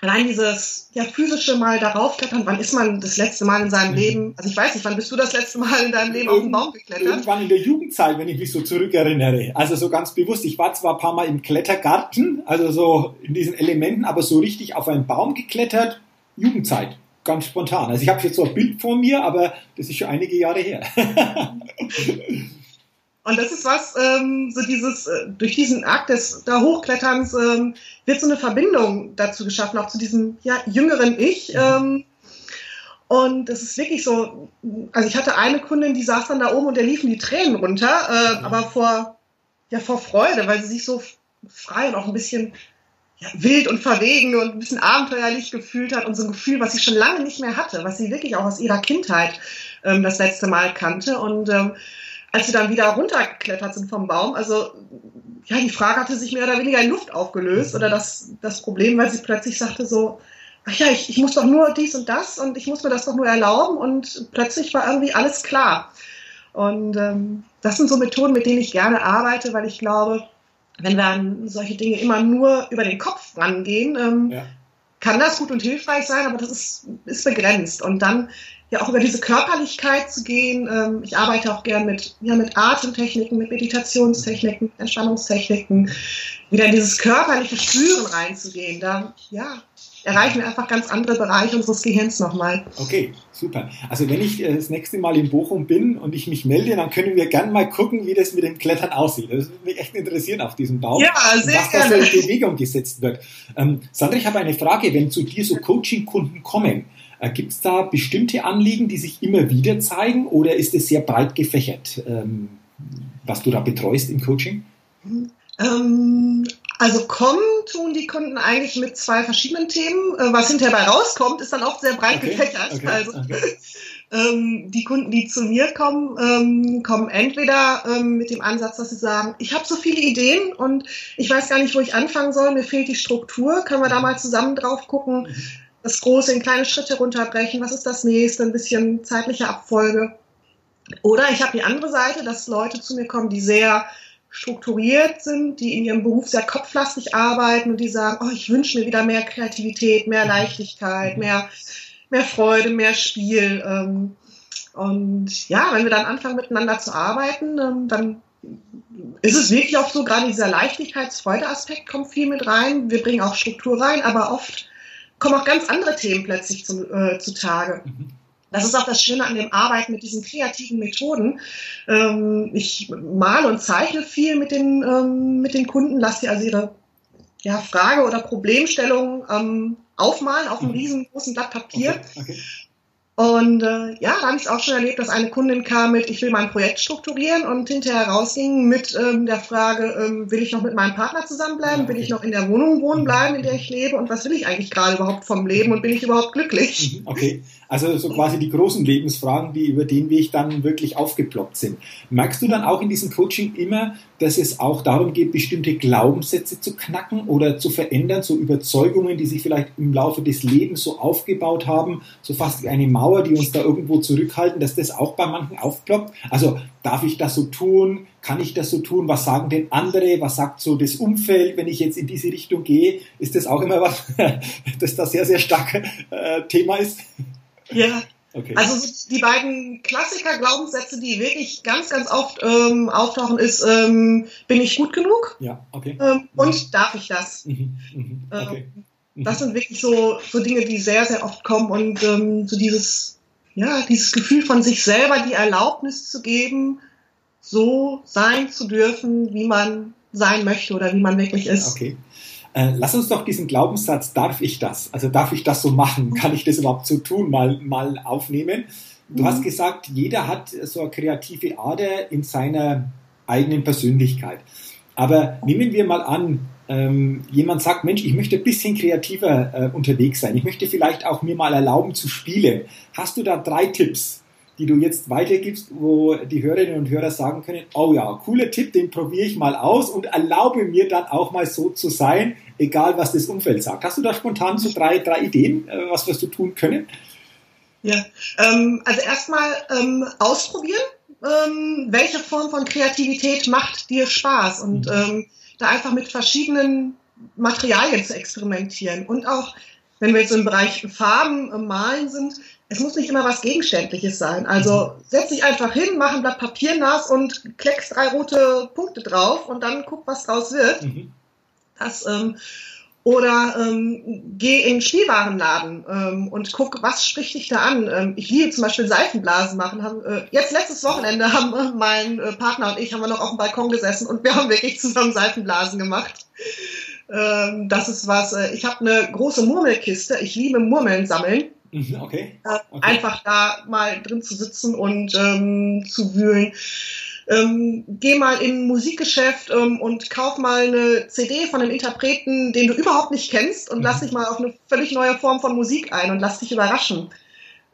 allein dieses ja, physische Mal darauf klettern, wann ist man das letzte Mal in seinem mhm. Leben, also ich weiß nicht, wann bist du das letzte Mal in deinem Leben Irgend, auf den Baum geklettert?
Irgendwann in der Jugendzeit, wenn ich mich so zurückerinnere. Also so ganz bewusst, ich war zwar ein paar Mal im Klettergarten, also so in diesen Elementen, aber so richtig auf einen Baum geklettert, Jugendzeit. Ganz spontan. Also ich habe jetzt so ein Bild vor mir, aber das ist schon einige Jahre her. *laughs*
Und das ist was, ähm, so dieses, äh, durch diesen Akt des da Hochkletterns ähm, wird so eine Verbindung dazu geschaffen, auch zu diesem ja, jüngeren Ich. Mhm. Ähm, und es ist wirklich so, also ich hatte eine Kundin, die saß dann da oben und der liefen die Tränen runter, äh, mhm. aber vor, ja, vor Freude, weil sie sich so frei und auch ein bisschen ja, wild und verwegen und ein bisschen abenteuerlich gefühlt hat und so ein Gefühl, was sie schon lange nicht mehr hatte, was sie wirklich auch aus ihrer Kindheit ähm, das letzte Mal kannte. Und ähm, als sie dann wieder runtergeklettert sind vom Baum, also ja, die Frage hatte sich mehr oder weniger in Luft aufgelöst oder das, das Problem, weil sie plötzlich sagte so, ach ja, ich, ich muss doch nur dies und das und ich muss mir das doch nur erlauben und plötzlich war irgendwie alles klar. Und ähm, das sind so Methoden, mit denen ich gerne arbeite, weil ich glaube, wenn wir an solche Dinge immer nur über den Kopf rangehen, ähm, ja. kann das gut und hilfreich sein, aber das ist, ist begrenzt. Und dann ja auch über diese Körperlichkeit zu gehen. Ähm, ich arbeite auch gern mit, ja, mit Atemtechniken, mit Meditationstechniken, Entspannungstechniken, wieder in dieses körperliche Spüren reinzugehen. Da, ja, erreichen wir einfach ganz andere Bereiche unseres Gehirns nochmal.
Okay, super. Also wenn ich äh, das nächste Mal in Bochum bin und ich mich melde, dann können wir gerne mal gucken, wie das mit dem Klettern aussieht. Das würde mich echt interessieren auf diesem Baum. Ja, sehr was gerne. da so in Bewegung gesetzt wird. Ähm, Sandra, ich habe eine Frage. Wenn zu dir so Coaching-Kunden kommen, Gibt es da bestimmte Anliegen, die sich immer wieder zeigen oder ist es sehr breit gefächert, ähm, was du da betreust im Coaching?
Ähm, also kommen tun die Kunden eigentlich mit zwei verschiedenen Themen. Äh, was hinterher rauskommt, ist dann oft sehr breit okay, gefächert. Okay, also okay. *laughs* ähm, die Kunden, die zu mir kommen, kommen entweder mit dem Ansatz, dass sie sagen, ich habe so viele Ideen und ich weiß gar nicht, wo ich anfangen soll, mir fehlt die Struktur, können wir da mal zusammen drauf gucken. Mhm das Große in kleine Schritte runterbrechen, was ist das nächste, ein bisschen zeitliche Abfolge. Oder ich habe die andere Seite, dass Leute zu mir kommen, die sehr strukturiert sind, die in ihrem Beruf sehr kopflastig arbeiten und die sagen, oh, ich wünsche mir wieder mehr Kreativität, mehr Leichtigkeit, mehr, mehr Freude, mehr Spiel. Ähm, und ja, wenn wir dann anfangen miteinander zu arbeiten, ähm, dann ist es wirklich auch so, gerade dieser Leichtigkeits-Freude-Aspekt kommt viel mit rein. Wir bringen auch Struktur rein, aber oft kommen auch ganz andere Themen plötzlich zu, äh, zutage. Mhm. Das ist auch das Schöne an dem Arbeiten mit diesen kreativen Methoden. Ähm, ich male und zeichne viel mit den, ähm, mit den Kunden, lasse sie also ihre ja, Frage oder Problemstellung ähm, aufmalen auf einem mhm. riesengroßen Blatt Papier. Okay, okay. Und äh, ja, da habe ich auch schon erlebt, dass eine Kundin kam mit, ich will mein Projekt strukturieren und hinterher rausging mit ähm, der Frage, ähm, will ich noch mit meinem Partner zusammenbleiben, will ich noch in der Wohnung wohnen bleiben, in der ich lebe? Und was will ich eigentlich gerade überhaupt vom Leben und bin ich überhaupt glücklich?
Mhm, okay, also so quasi die großen Lebensfragen, die über den Weg dann wirklich aufgeploppt sind. Merkst du dann auch in diesem Coaching immer, dass es auch darum geht, bestimmte Glaubenssätze zu knacken oder zu verändern, so Überzeugungen, die sich vielleicht im Laufe des Lebens so aufgebaut haben, so fast wie eine Mauer, die uns da irgendwo zurückhalten, dass das auch bei manchen aufploppt? Also darf ich das so tun? Kann ich das so tun? Was sagen denn andere? Was sagt so das Umfeld, wenn ich jetzt in diese Richtung gehe? Ist das auch immer was, *laughs* das da sehr, sehr stark äh, Thema ist?
Ja. Okay. Also die beiden Klassiker-Glaubenssätze, die wirklich ganz, ganz oft ähm, auftauchen, ist, ähm, bin ich gut genug?
Ja, okay.
Ähm, und darf ich das? Mhm. Mhm. Ähm, okay. Mhm. Das sind wirklich so, so Dinge, die sehr, sehr oft kommen und ähm, so dieses, ja, dieses Gefühl von sich selber die Erlaubnis zu geben, so sein zu dürfen, wie man sein möchte oder wie man wirklich ist.
Okay. Äh, lass uns doch diesen Glaubenssatz, darf ich das? Also darf ich das so machen? Kann ich das überhaupt so tun? Mal, mal aufnehmen. Du mhm. hast gesagt, jeder hat so eine kreative Ader in seiner eigenen Persönlichkeit. Aber nehmen wir mal an, ähm, jemand sagt, Mensch, ich möchte ein bisschen kreativer äh, unterwegs sein. Ich möchte vielleicht auch mir mal erlauben zu spielen. Hast du da drei Tipps? die du jetzt weitergibst, wo die Hörerinnen und Hörer sagen können, oh ja, cooler Tipp, den probiere ich mal aus und erlaube mir dann auch mal so zu sein, egal was das Umfeld sagt. Hast du da spontan so drei, drei Ideen, äh, was wirst du tun können?
Ja, ähm, also erstmal ähm, ausprobieren, ähm, welche Form von Kreativität macht dir Spaß und mhm. ähm, da einfach mit verschiedenen Materialien zu experimentieren und auch wenn wir jetzt im Bereich Farben, äh, Malen sind, es muss nicht immer was Gegenständliches sein. Also setz dich einfach hin, mach ein Blatt Papier nass und kleckst drei rote Punkte drauf und dann guck, was draus wird. Mhm. Das, ähm, oder ähm, geh in den Spielwarenladen ähm, und guck, was spricht dich da an. Ähm, ich liebe zum Beispiel Seifenblasen machen. Haben, äh, jetzt letztes Wochenende haben äh, mein äh, Partner und ich haben wir noch auf dem Balkon gesessen und wir haben wirklich zusammen Seifenblasen gemacht. Ähm, das ist was. Äh, ich habe eine große Murmelkiste. Ich liebe Murmeln sammeln.
Mhm, okay.
Äh, okay. Einfach da mal drin zu sitzen und ähm, zu wühlen. Ähm, geh mal in ein Musikgeschäft ähm, und kauf mal eine CD von einem Interpreten, den du überhaupt nicht kennst und mhm. lass dich mal auf eine völlig neue Form von Musik ein und lass dich überraschen.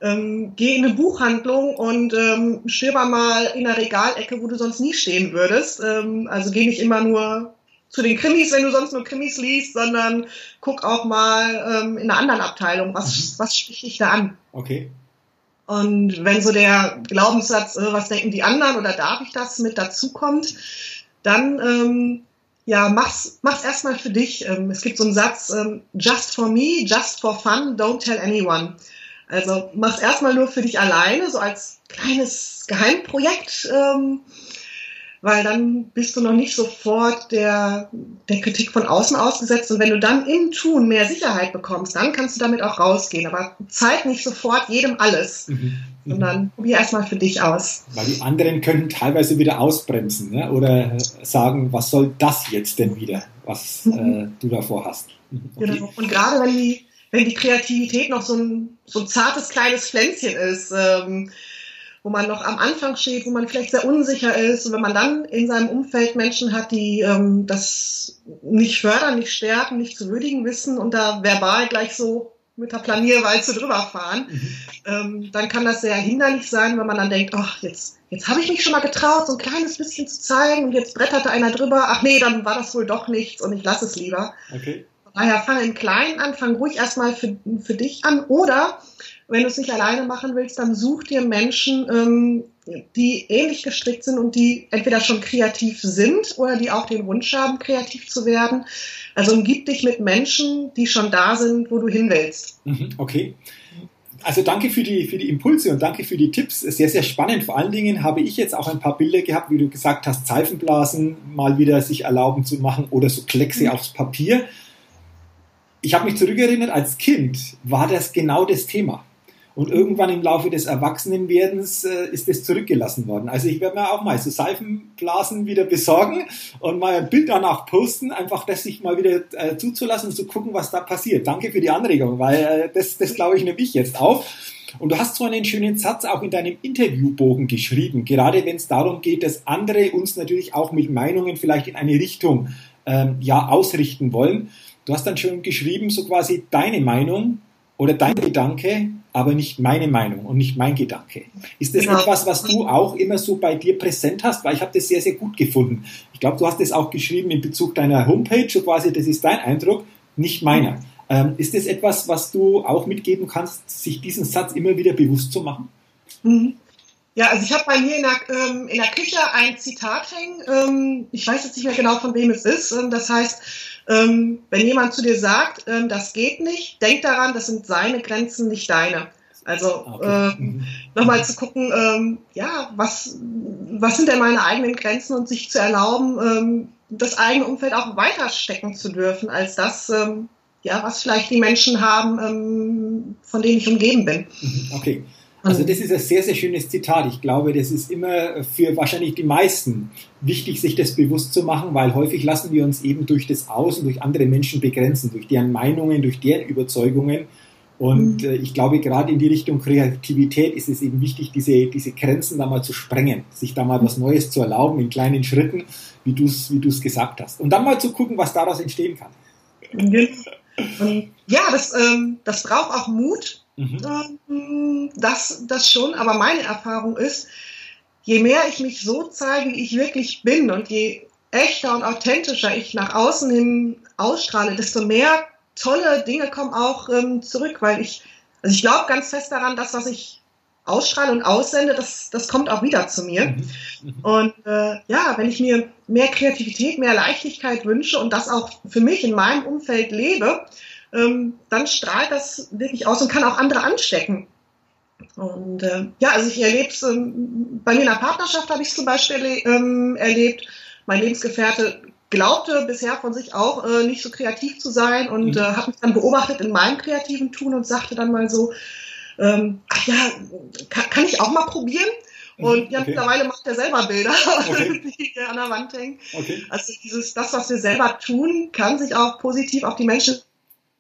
Ähm, geh in eine Buchhandlung und ähm, stöber mal in einer Regalecke, wo du sonst nie stehen würdest. Ähm, also geh nicht immer nur zu den Krimis, wenn du sonst nur Krimis liest, sondern guck auch mal ähm, in einer anderen Abteilung, was, mhm. was spricht dich da an.
Okay.
Und wenn so der Glaubenssatz, äh, was denken die anderen oder darf ich das mit dazukommt, dann ähm, ja, mach's, mach's erstmal für dich. Ähm, es gibt so einen Satz, ähm, just for me, just for fun, don't tell anyone. Also mach's erstmal nur für dich alleine, so als kleines Geheimprojekt. Ähm, weil dann bist du noch nicht sofort der, der Kritik von außen ausgesetzt. Und wenn du dann im Tun mehr Sicherheit bekommst, dann kannst du damit auch rausgehen. Aber zeig nicht sofort jedem alles, mhm. mhm. sondern probier erstmal für dich aus.
Weil die anderen können teilweise wieder ausbremsen ne? oder sagen, was soll das jetzt denn wieder, was mhm. äh, du davor hast.
Mhm. Okay. Genau. Und gerade wenn die, wenn die Kreativität noch so ein, so ein zartes kleines Pflänzchen ist, ähm, wo man noch am Anfang steht, wo man vielleicht sehr unsicher ist. Und wenn man dann in seinem Umfeld Menschen hat, die ähm, das nicht fördern, nicht stärken, nicht zu würdigen wissen und da verbal gleich so mit der Planierwalze drüber fahren, mhm. ähm, dann kann das sehr hinderlich sein, wenn man dann denkt, ach, jetzt, jetzt habe ich mich schon mal getraut, so ein kleines bisschen zu zeigen und jetzt bretterte einer drüber, ach nee, dann war das wohl doch nichts und ich lasse es lieber. Okay. Daher fang im Kleinen an, fang ruhig erstmal für, für dich an oder wenn du es nicht alleine machen willst, dann such dir Menschen, ähm, die ähnlich gestrickt sind und die entweder schon kreativ sind oder die auch den Wunsch haben, kreativ zu werden. Also umgib dich mit Menschen, die schon da sind, wo du hin willst.
Mhm, okay. Also danke für die, für die Impulse und danke für die Tipps. Sehr, sehr spannend. Vor allen Dingen habe ich jetzt auch ein paar Bilder gehabt, wie du gesagt hast, Seifenblasen mal wieder sich erlauben zu machen oder so Kleckse mhm. aufs Papier. Ich habe mich zurückerinnert, als Kind war das genau das Thema. Und irgendwann im Laufe des Erwachsenenwerdens äh, ist das zurückgelassen worden. Also ich werde mir auch mal so Seifenblasen wieder besorgen und mal ein Bild danach posten, einfach das sich mal wieder äh, zuzulassen und zu gucken, was da passiert. Danke für die Anregung, weil äh, das, das glaube ich, nehme ich jetzt auf. Und du hast so einen schönen Satz auch in deinem Interviewbogen geschrieben, gerade wenn es darum geht, dass andere uns natürlich auch mit Meinungen vielleicht in eine Richtung ähm, ja, ausrichten wollen. Du hast dann schon geschrieben, so quasi deine Meinung oder dein Gedanke, aber nicht meine Meinung und nicht mein Gedanke. Ist das genau. etwas, was du auch immer so bei dir präsent hast? Weil ich habe das sehr, sehr gut gefunden. Ich glaube, du hast das auch geschrieben in Bezug deiner Homepage, so quasi, das ist dein Eindruck, nicht meiner. Ähm, ist das etwas, was du auch mitgeben kannst, sich diesen Satz immer wieder bewusst zu machen?
Mhm. Ja, also ich habe bei mir in der, ähm, in der Küche ein Zitat hängen. Ähm, ich weiß jetzt nicht mehr genau, von wem es ist. Ähm, das heißt, ähm, wenn jemand zu dir sagt, ähm, das geht nicht, denk daran, das sind seine Grenzen, nicht deine. Also okay. äh, mhm. nochmal zu gucken, ähm, ja, was, was sind denn meine eigenen Grenzen und sich zu erlauben, ähm, das eigene Umfeld auch weiter stecken zu dürfen, als das, ähm, ja, was vielleicht die Menschen haben, ähm, von denen ich umgeben bin.
Mhm. Okay. Also das ist ein sehr, sehr schönes Zitat. Ich glaube, das ist immer für wahrscheinlich die meisten wichtig, sich das bewusst zu machen, weil häufig lassen wir uns eben durch das Außen, durch andere Menschen begrenzen, durch deren Meinungen, durch deren Überzeugungen. Und mhm. ich glaube, gerade in die Richtung Kreativität ist es eben wichtig, diese, diese Grenzen da mal zu sprengen, sich da mal was Neues zu erlauben in kleinen Schritten, wie du es wie gesagt hast. Und dann mal zu gucken, was daraus entstehen kann.
Ja, das, ähm, das braucht auch Mut, Mhm. Ähm, das, das schon, aber meine Erfahrung ist, je mehr ich mich so zeige, wie ich wirklich bin und je echter und authentischer ich nach außen hin ausstrahle, desto mehr tolle Dinge kommen auch ähm, zurück, weil ich, also ich glaube ganz fest daran, dass was ich ausstrahle und aussende, das, das kommt auch wieder zu mir. Mhm. Mhm. Und äh, ja, wenn ich mir mehr Kreativität, mehr Leichtigkeit wünsche und das auch für mich in meinem Umfeld lebe, dann strahlt das wirklich aus und kann auch andere anstecken. Und äh, ja, also ich erlebe es, ähm, bei mir in der Partnerschaft habe ich es zum Beispiel ähm, erlebt. Mein Lebensgefährte glaubte bisher von sich auch äh, nicht so kreativ zu sein und mhm. äh, hat mich dann beobachtet in meinem kreativen Tun und sagte dann mal so, ähm, ach ja, kann, kann ich auch mal probieren? Mhm, und ja, okay. mittlerweile macht er selber Bilder, *laughs* okay. die an der Wand hängen. Okay. Also dieses, das, was wir selber tun, kann sich auch positiv auf die Menschen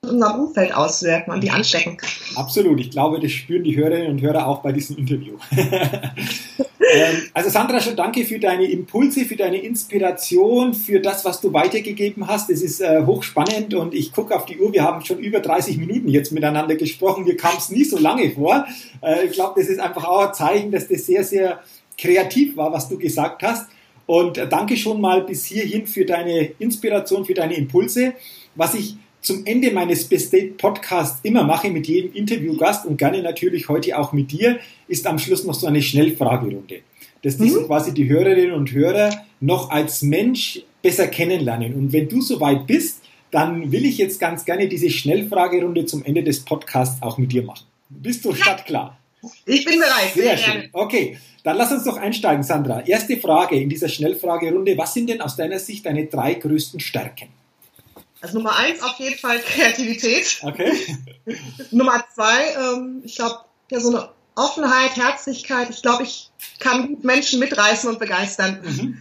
unserem Umfeld auswirken und die anstecken.
Absolut. Ich glaube, das spüren die Hörerinnen und Hörer auch bei diesem Interview. *laughs* ähm, also Sandra, schon danke für deine Impulse, für deine Inspiration, für das, was du weitergegeben hast. Es ist äh, hochspannend und ich gucke auf die Uhr. Wir haben schon über 30 Minuten jetzt miteinander gesprochen. Mir kam es nie so lange vor. Äh, ich glaube, das ist einfach auch ein Zeichen, dass das sehr, sehr kreativ war, was du gesagt hast. Und äh, danke schon mal bis hierhin für deine Inspiration, für deine Impulse. Was ich zum Ende meines Best Date Podcasts immer mache mit jedem Interviewgast und gerne natürlich heute auch mit dir, ist am Schluss noch so eine Schnellfragerunde. Dass diese mhm. quasi die Hörerinnen und Hörer noch als Mensch besser kennenlernen. Und wenn du soweit bist, dann will ich jetzt ganz gerne diese Schnellfragerunde zum Ende des Podcasts auch mit dir machen. Bist du startklar?
Ich bin bereit.
Sehr, schön. Okay, dann lass uns doch einsteigen, Sandra. Erste Frage in dieser Schnellfragerunde. Was sind denn aus deiner Sicht deine drei größten Stärken?
Also Nummer eins auf jeden Fall Kreativität.
Okay. *laughs*
Nummer zwei, ähm, ich glaube, ja, so eine Offenheit, Herzlichkeit. Ich glaube, ich kann gut Menschen mitreißen und begeistern. Mhm.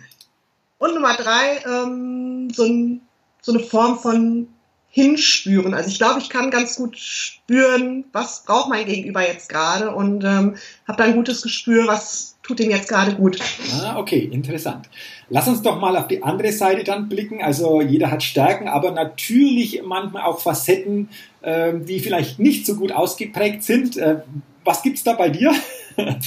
Und Nummer drei, ähm, so, ein, so eine Form von Hinspüren. Also ich glaube, ich kann ganz gut spüren, was braucht mein Gegenüber jetzt gerade und ähm, habe da ein gutes Gespür, was tut ihm jetzt gerade gut.
Ah, okay, interessant. Lass uns doch mal auf die andere Seite dann blicken. Also jeder hat Stärken, aber natürlich manchmal auch Facetten, äh, die vielleicht nicht so gut ausgeprägt sind. Äh, was gibt's da bei dir? *laughs* ähm,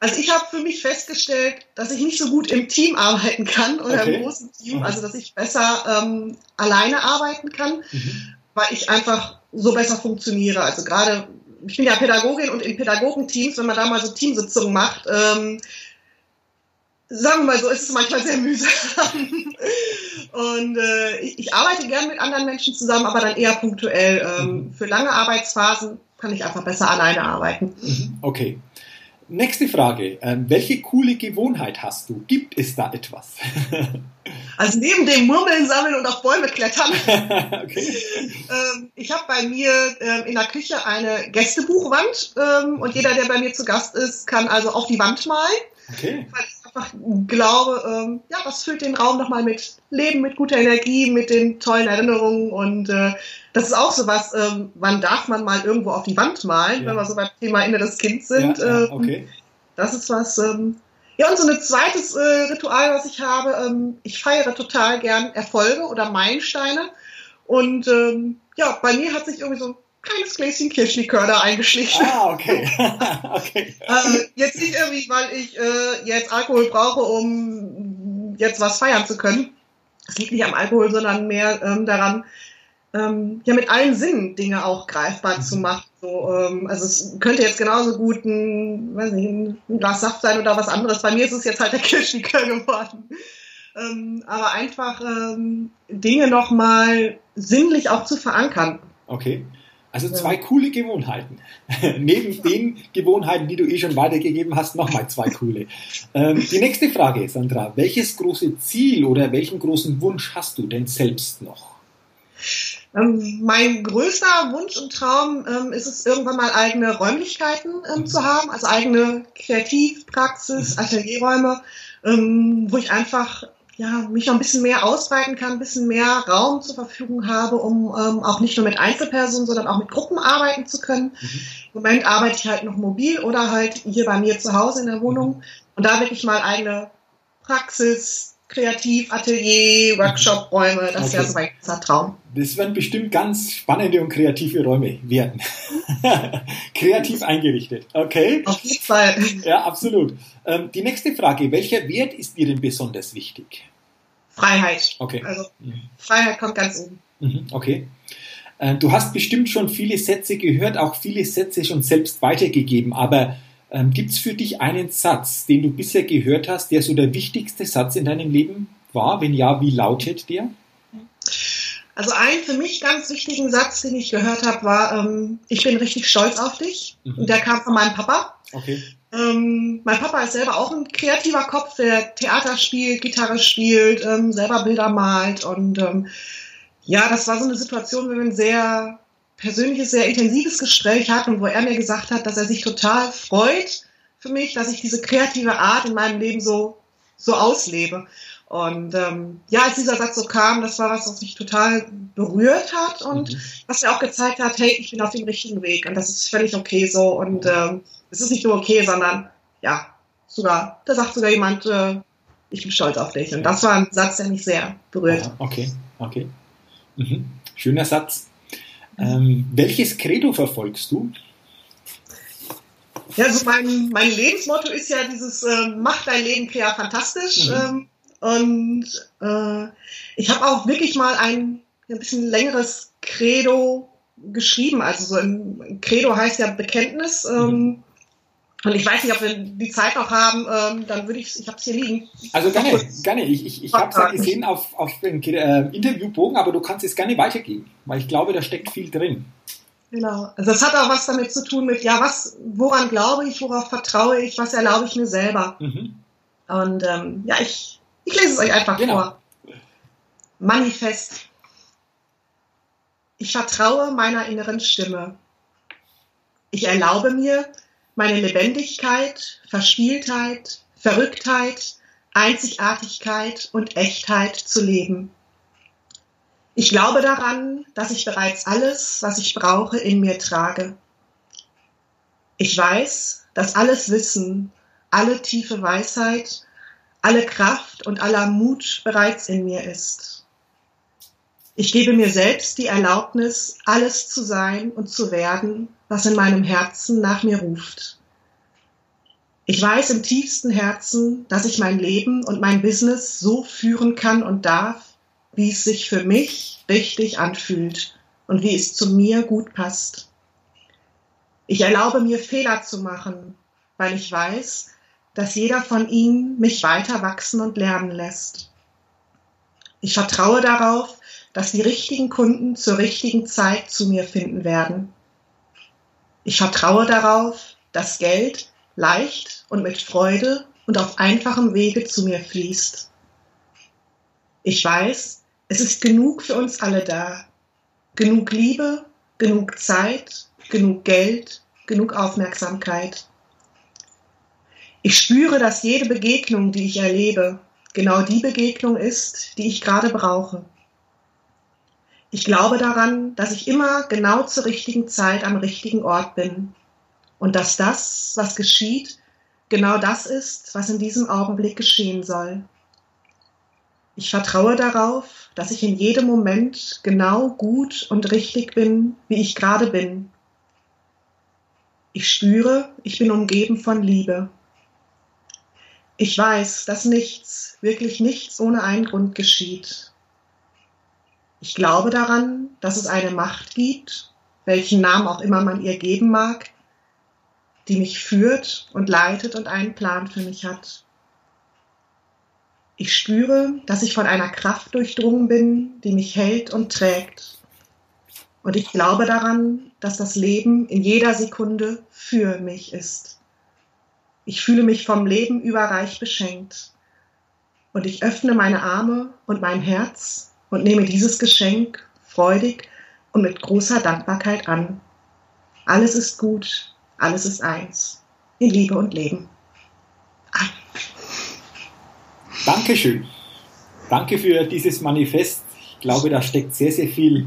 also ich habe für mich festgestellt, dass ich nicht so gut im Team arbeiten kann oder okay. im großen Team, also dass ich besser ähm, alleine arbeiten kann, mhm. weil ich einfach so besser funktioniere. Also gerade ich bin ja Pädagogin und in Pädagogenteams, wenn man da mal so Teamsitzungen macht, ähm, sagen wir mal so, ist es manchmal sehr mühsam. und äh, ich, arbeite gern mit anderen Menschen zusammen, aber dann eher punktuell. Ähm, mhm. Für lange Arbeitsphasen kann ich einfach besser alleine arbeiten.
Mhm. Okay. Nächste Frage. Ähm, welche coole Gewohnheit hast du? Gibt es da etwas? *laughs*
also neben dem Murmeln sammeln und auf Bäume klettern. *laughs* okay. ähm, ich habe bei mir ähm, in der Küche eine Gästebuchwand ähm, und jeder, der bei mir zu Gast ist, kann also auf die Wand malen. Okay. Weil ich einfach glaube, ähm, ja, das füllt den Raum nochmal mit Leben, mit guter Energie, mit den tollen Erinnerungen und äh, das ist auch so was, ähm, wann darf man mal irgendwo auf die Wand malen, ja. wenn wir so beim Thema inneres Kind sind. Ja, ja, ähm, okay. Das ist was, ähm, ja, und so ein zweites äh, Ritual, was ich habe, ähm, ich feiere total gern Erfolge oder Meilensteine. Und ähm, ja, bei mir hat sich irgendwie so kleines Gläschen Kirschlikör da eingeschlichen.
Ah, okay. *laughs*
okay. Also jetzt nicht irgendwie, weil ich äh, jetzt Alkohol brauche, um jetzt was feiern zu können. Es liegt nicht am Alkohol, sondern mehr ähm, daran, ähm, ja mit allen Sinnen Dinge auch greifbar zu machen. So, ähm, also es könnte jetzt genauso gut ein, weiß nicht, ein Glas Saft sein oder was anderes. Bei mir ist es jetzt halt der Kirschlikör geworden. Ähm, aber einfach ähm, Dinge nochmal sinnlich auch zu verankern.
Okay. Also zwei coole Gewohnheiten. *laughs* Neben den Gewohnheiten, die du eh schon weitergegeben hast, nochmal zwei coole. Ähm, die nächste Frage, Sandra. Welches große Ziel oder welchen großen Wunsch hast du denn selbst noch?
Ähm, mein größter Wunsch und Traum ähm, ist es, irgendwann mal eigene Räumlichkeiten ähm, zu haben, also eigene Kreativpraxis, mhm. Atelierräume, ähm, wo ich einfach ja, mich noch ein bisschen mehr ausweiten kann, ein bisschen mehr Raum zur Verfügung habe, um ähm, auch nicht nur mit Einzelpersonen, sondern auch mit Gruppen arbeiten zu können. Mhm. Im Moment arbeite ich halt noch mobil oder halt hier bei mir zu Hause in der Wohnung mhm. und da wirklich mal eine Praxis, Kreativ, Atelier, Workshop-Räume, das okay. ist ja so mein großer Traum.
Das werden bestimmt ganz spannende und kreative Räume werden. *laughs* Kreativ eingerichtet. Okay.
Auf jeden Fall.
Ja, absolut. Ähm, die nächste Frage. Welcher Wert ist dir denn besonders wichtig?
Freiheit.
Okay.
Also Freiheit kommt ganz oben.
Mhm, okay. Äh, du hast bestimmt schon viele Sätze gehört, auch viele Sätze schon selbst weitergegeben, aber ähm, Gibt es für dich einen Satz, den du bisher gehört hast, der so der wichtigste Satz in deinem Leben war? Wenn ja, wie lautet der?
Also ein für mich ganz wichtigen Satz, den ich gehört habe, war, ähm, ich bin richtig stolz auf dich. Mhm. Und der kam von meinem Papa.
Okay.
Ähm, mein Papa ist selber auch ein kreativer Kopf, der Theater spielt, Gitarre spielt, ähm, selber Bilder malt. Und ähm, ja, das war so eine Situation, wo wir ein sehr persönliches, sehr intensives Gespräch hatten, wo er mir gesagt hat, dass er sich total freut für mich, dass ich diese kreative Art in meinem Leben so, so auslebe. Und ähm, ja, als dieser Satz so kam, das war was, was mich total berührt hat und mhm. was mir auch gezeigt hat, hey, ich bin auf dem richtigen Weg und das ist völlig okay so. Und ähm, es ist nicht nur okay, sondern ja, sogar, da sagt sogar jemand, äh, ich bin stolz auf dich. Und das war ein Satz, der mich sehr berührt.
Okay, okay. Mhm. Schöner Satz. Ähm, welches Credo verfolgst du?
Ja, also mein, mein Lebensmotto ist ja dieses äh, Mach dein Leben krea fantastisch. Mhm. Ähm, und äh, ich habe auch wirklich mal ein, ein bisschen längeres Credo geschrieben. Also so ein Credo heißt ja Bekenntnis. Ähm, mhm. Und ich weiß nicht, ob wir die Zeit noch haben, ähm, dann würde ich, ich habe es hier liegen.
Also gerne, gerne. Ich, ich, ich habe es ja gesehen auf, auf dem äh, Interviewbogen, aber du kannst es gerne weitergeben, weil ich glaube, da steckt viel drin.
Genau. Also das hat auch was damit zu tun mit, ja, was, woran glaube ich, worauf vertraue ich, was erlaube ich mir selber. Mhm. Und ähm, ja, ich, ich lese es euch einfach genau. vor. Manifest. Ich vertraue meiner inneren Stimme. Ich erlaube mir, meine Lebendigkeit, Verspieltheit, Verrücktheit, Einzigartigkeit und Echtheit zu leben. Ich glaube daran, dass ich bereits alles, was ich brauche, in mir trage. Ich weiß, dass alles Wissen, alle tiefe Weisheit, alle Kraft und aller Mut bereits in mir ist. Ich gebe mir selbst die Erlaubnis, alles zu sein und zu werden, was in meinem Herzen nach mir ruft. Ich weiß im tiefsten Herzen, dass ich mein Leben und mein Business so führen kann und darf, wie es sich für mich richtig anfühlt und wie es zu mir gut passt. Ich erlaube mir Fehler zu machen, weil ich weiß, dass jeder von ihnen mich weiter wachsen und lernen lässt. Ich vertraue darauf, dass die richtigen Kunden zur richtigen Zeit zu mir finden werden. Ich vertraue darauf, dass Geld leicht und mit Freude und auf einfachem Wege zu mir fließt. Ich weiß, es ist genug für uns alle da. Genug Liebe, genug Zeit, genug Geld, genug Aufmerksamkeit. Ich spüre, dass jede Begegnung, die ich erlebe, genau die Begegnung ist, die ich gerade brauche. Ich glaube daran, dass ich immer genau zur richtigen Zeit am richtigen Ort bin und dass das, was geschieht, genau das ist, was in diesem Augenblick geschehen soll. Ich vertraue darauf, dass ich in jedem Moment genau gut und richtig bin, wie ich gerade bin. Ich spüre, ich bin umgeben von Liebe. Ich weiß, dass nichts, wirklich nichts ohne einen Grund geschieht. Ich glaube daran, dass es eine Macht gibt, welchen Namen auch immer man ihr geben mag, die mich führt und leitet und einen Plan für mich hat. Ich spüre, dass ich von einer Kraft durchdrungen bin, die mich hält und trägt. Und ich glaube daran, dass das Leben in jeder Sekunde für mich ist. Ich fühle mich vom Leben überreich beschenkt. Und ich öffne meine Arme und mein Herz und nehme dieses Geschenk freudig und mit großer Dankbarkeit an. Alles ist gut, alles ist eins, in Liebe und Leben. Amen.
Dankeschön. Danke für dieses Manifest. Ich glaube, da steckt sehr, sehr viel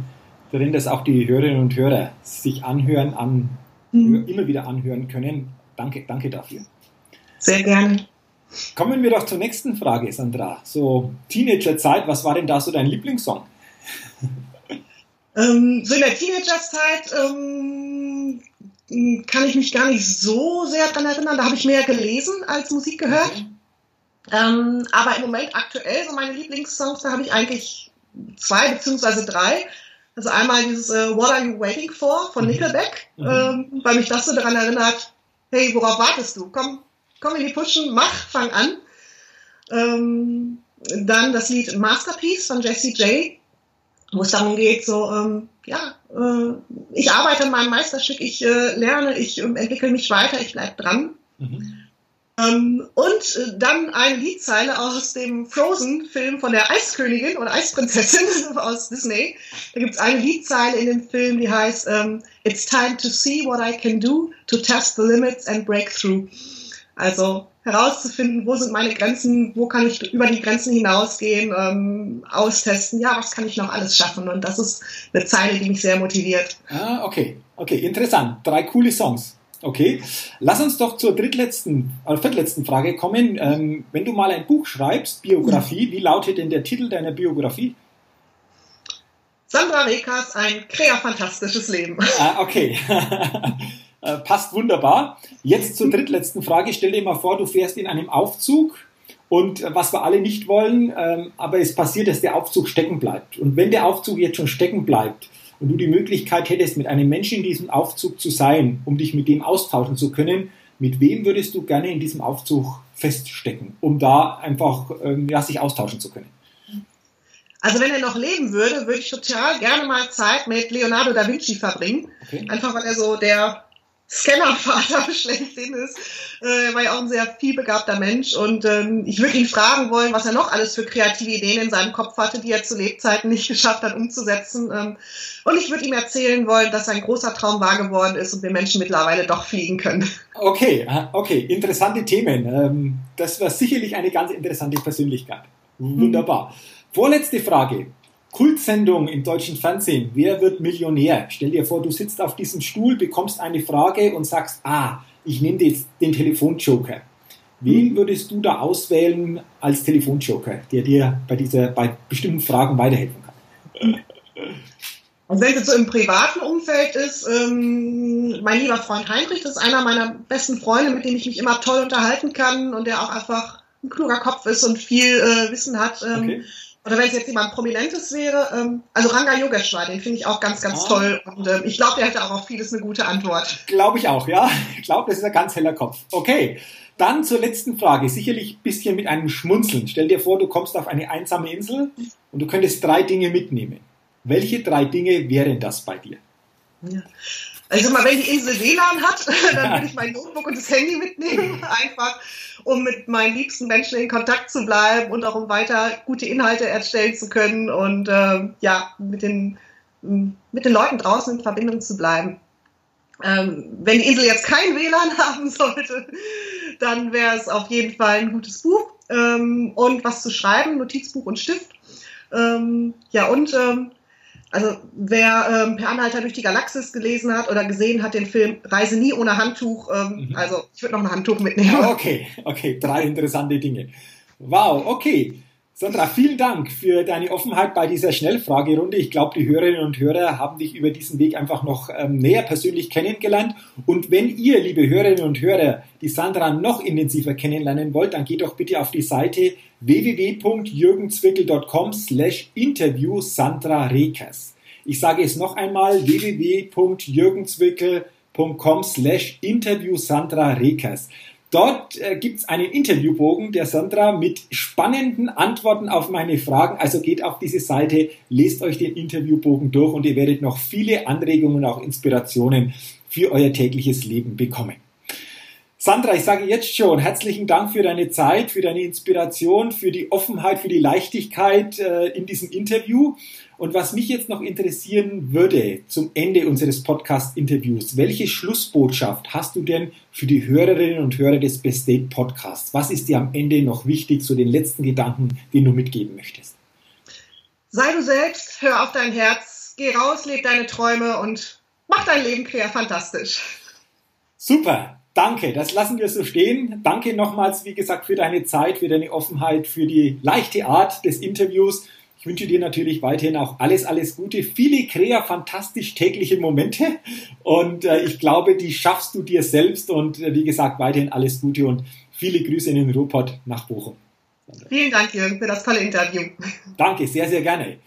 drin, dass auch die Hörerinnen und Hörer sich anhören, an, mhm. immer wieder anhören können. Danke, danke dafür.
Sehr gerne.
Kommen wir doch zur nächsten Frage, Sandra. So Teenagerzeit, was war denn da so dein Lieblingssong?
Ähm, so in der Teenagerzeit ähm, kann ich mich gar nicht so sehr daran erinnern. Da habe ich mehr gelesen als Musik gehört. Okay. Ähm, aber im Moment aktuell, so meine Lieblingssongs, da habe ich eigentlich zwei beziehungsweise drei. Also einmal dieses äh, What Are You Waiting For von mhm. Nickelback, mhm. ähm, weil mich das so daran erinnert, hey, worauf wartest du? Komm, komm in die Puschen, mach, fang an. Ähm, dann das Lied Masterpiece von Jesse J, wo es darum geht, so, ähm, ja, äh, ich arbeite an meinem Meisterstück, ich äh, lerne, ich äh, entwickle mich weiter, ich bleibe dran. Mhm. Ähm, und äh, dann eine Liedzeile aus dem Frozen-Film von der Eiskönigin oder Eisprinzessin *laughs* aus Disney. Da gibt es eine Liedzeile in dem Film, die heißt ähm, It's time to see what I can do to test the limits and break through. Also herauszufinden, wo sind meine Grenzen, wo kann ich über die Grenzen hinausgehen, ähm, austesten, ja, was kann ich noch alles schaffen. Und das ist eine Zeile, die mich sehr motiviert.
Ah, okay, okay, interessant. Drei coole Songs. Okay, lass uns doch zur drittletzten, äh, viertletzten Frage kommen. Ähm, wenn du mal ein Buch schreibst, Biografie, wie lautet denn der Titel deiner Biografie?
Sandra Rekas, ein kreafantastisches Leben.
Ah, okay. *laughs* Äh, passt wunderbar. Jetzt zur drittletzten Frage. Stell dir mal vor, du fährst in einem Aufzug und äh, was wir alle nicht wollen, ähm, aber es passiert, dass der Aufzug stecken bleibt. Und wenn der Aufzug jetzt schon stecken bleibt, und du die Möglichkeit hättest, mit einem Menschen in diesem Aufzug zu sein, um dich mit dem austauschen zu können, mit wem würdest du gerne in diesem Aufzug feststecken, um da einfach ähm, ja, sich austauschen zu können?
Also wenn er noch leben würde, würde ich total gerne mal Zeit mit Leonardo da Vinci verbringen. Okay. Einfach weil er so der Scannervater *laughs* schlechthin ist. Äh, war ja auch ein sehr vielbegabter Mensch und ähm, ich würde ihn fragen wollen, was er noch alles für kreative Ideen in seinem Kopf hatte, die er zu Lebzeiten nicht *laughs* geschafft hat umzusetzen. Ähm, und ich würde ihm erzählen wollen, dass sein großer Traum wahr geworden ist und wir Menschen mittlerweile doch fliegen können. *laughs*
Okay, okay, interessante Themen. Ähm, das war sicherlich eine ganz interessante Persönlichkeit. Wunderbar. Mhm. Vorletzte Frage. Kultsendung im deutschen Fernsehen, wer wird Millionär? Stell dir vor, du sitzt auf diesem Stuhl, bekommst eine Frage und sagst, ah, ich nehme jetzt den Telefonjoker. Wen mhm. würdest du da auswählen als Telefonjoker, der dir bei, dieser, bei bestimmten Fragen weiterhelfen kann?
Und wenn es so im privaten Umfeld ist, ähm, mein lieber Freund Heinrich, das ist einer meiner besten Freunde, mit dem ich mich immer toll unterhalten kann und der auch einfach ein kluger Kopf ist und viel äh, Wissen hat. Ähm, okay Oder wenn es jetzt jemand Prominentes wäre, ähm, also Ranga Yogeshwar, den finde ich auch ganz, ganz ah. toll. Und ähm, ich glaube, der hätte auch auf vieles eine gute Antwort.
Glaube ich auch, ja. Ich glaube, das ist ein ganz heller Kopf. Okay, dann zur letzten Frage. Sicherlich ein bisschen mit einem Schmunzeln. Stell dir vor, du kommst auf eine einsame Insel und du könntest drei Dinge mitnehmen. Welche drei Dinge wären das bei dir?
Ja. Also mal, wenn die Insel WLAN hat, *laughs* dann würde ich mein Notebook und das Handy mitnehmen, *laughs* einfach um mit meinen liebsten Menschen in Kontakt zu bleiben und auch um weiter gute Inhalte erstellen zu können und äh, ja, mit den, mit den Leuten draußen in Verbindung zu bleiben. Ähm, wenn die Insel jetzt kein WLAN *laughs* haben sollte, dann wäre es auf jeden Fall ein gutes Buch ähm, und was zu schreiben, Notizbuch und Stift. Ähm, ja, und ähm, also wer ähm, Per Anhalter durch die Galaxis gelesen hat oder gesehen hat, den Film Reise nie ohne Handtuch, ähm, mhm. also ich würde noch ein Handtuch mitnehmen.
Okay, okay, drei interessante Dinge. Wow, okay. Sandra, vielen Dank für deine Offenheit bei dieser Schnellfragerunde. Ich glaube, die Hörerinnen und Hörer haben dich über diesen Weg einfach noch ähm, näher persönlich kennengelernt. Und wenn ihr, liebe Hörerinnen und Hörer, die Sandra noch intensiver kennenlernen wollt, dann geht doch bitte auf die Seite www.jürgenzwickel.com slash interview Sandra Rekers. Ich sage es noch einmal, www.jürgenzwickel.com slash interview Sandra Rekers. Dort äh, gibt es einen Interviewbogen der Sandra mit spannenden Antworten auf meine Fragen. Also geht auf diese Seite, lest euch den Interviewbogen durch und ihr werdet noch viele Anregungen und auch Inspirationen für euer tägliches Leben bekommen. Sandra, ich sage jetzt schon herzlichen Dank für deine Zeit, für deine Inspiration, für die Offenheit, für die Leichtigkeit äh, in diesem Interview. Und was mich jetzt noch interessieren würde zum Ende unseres Podcast-Interviews, welche Schlussbotschaft hast du denn für die Hörerinnen und Hörer des Best Date Podcasts? Was ist dir am Ende noch wichtig, so den letzten Gedanken, den du mitgeben möchtest?
Sei du selbst, hör auf dein Herz, geh raus, leb deine Träume und mach dein Leben quer fantastisch.
Super, Danke, das lassen wir so stehen. Danke nochmals, wie gesagt, für deine Zeit, für deine Offenheit, für die leichte Art des Interviews. Ich wünsche dir natürlich weiterhin auch alles, alles Gute, viele krea, fantastisch tägliche Momente und äh, ich glaube, die schaffst du dir selbst und äh, wie gesagt, weiterhin alles Gute und viele Grüße in den Ruhrpott nach Bochum.
Vielen Dank, Jürgen, für das tolle Interview.
Danke, sehr, sehr gerne.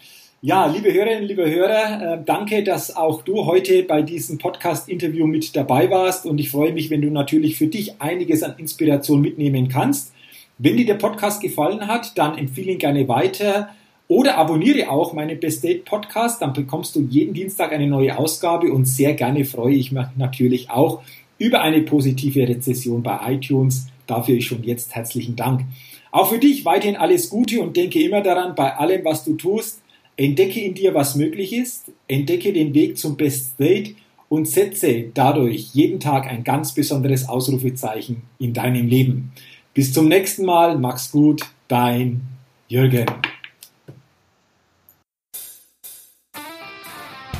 Ja, liebe Hörerinnen, liebe Hörer, äh, danke, dass auch du heute bei diesem Podcast-Interview mit dabei warst und ich freue mich, wenn du natürlich für dich einiges an Inspiration mitnehmen kannst. Wenn dir der Podcast gefallen hat, dann empfehle ihn gerne weiter oder abonniere auch meinen Best Date Podcast, dann bekommst du jeden Dienstag eine neue Ausgabe und sehr gerne freue ich mich natürlich auch über eine positive Rezession bei iTunes. Dafür schon jetzt herzlichen Dank. Auch für dich weiterhin alles Gute und denke immer daran, bei allem, was du tust, Entdecke in dir, was möglich ist, entdecke den Weg zum Best State und setze dadurch jeden Tag ein ganz besonderes Ausrufezeichen in deinem Leben. Bis zum nächsten Mal, mach's gut, dein Jürgen.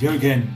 Jürgen.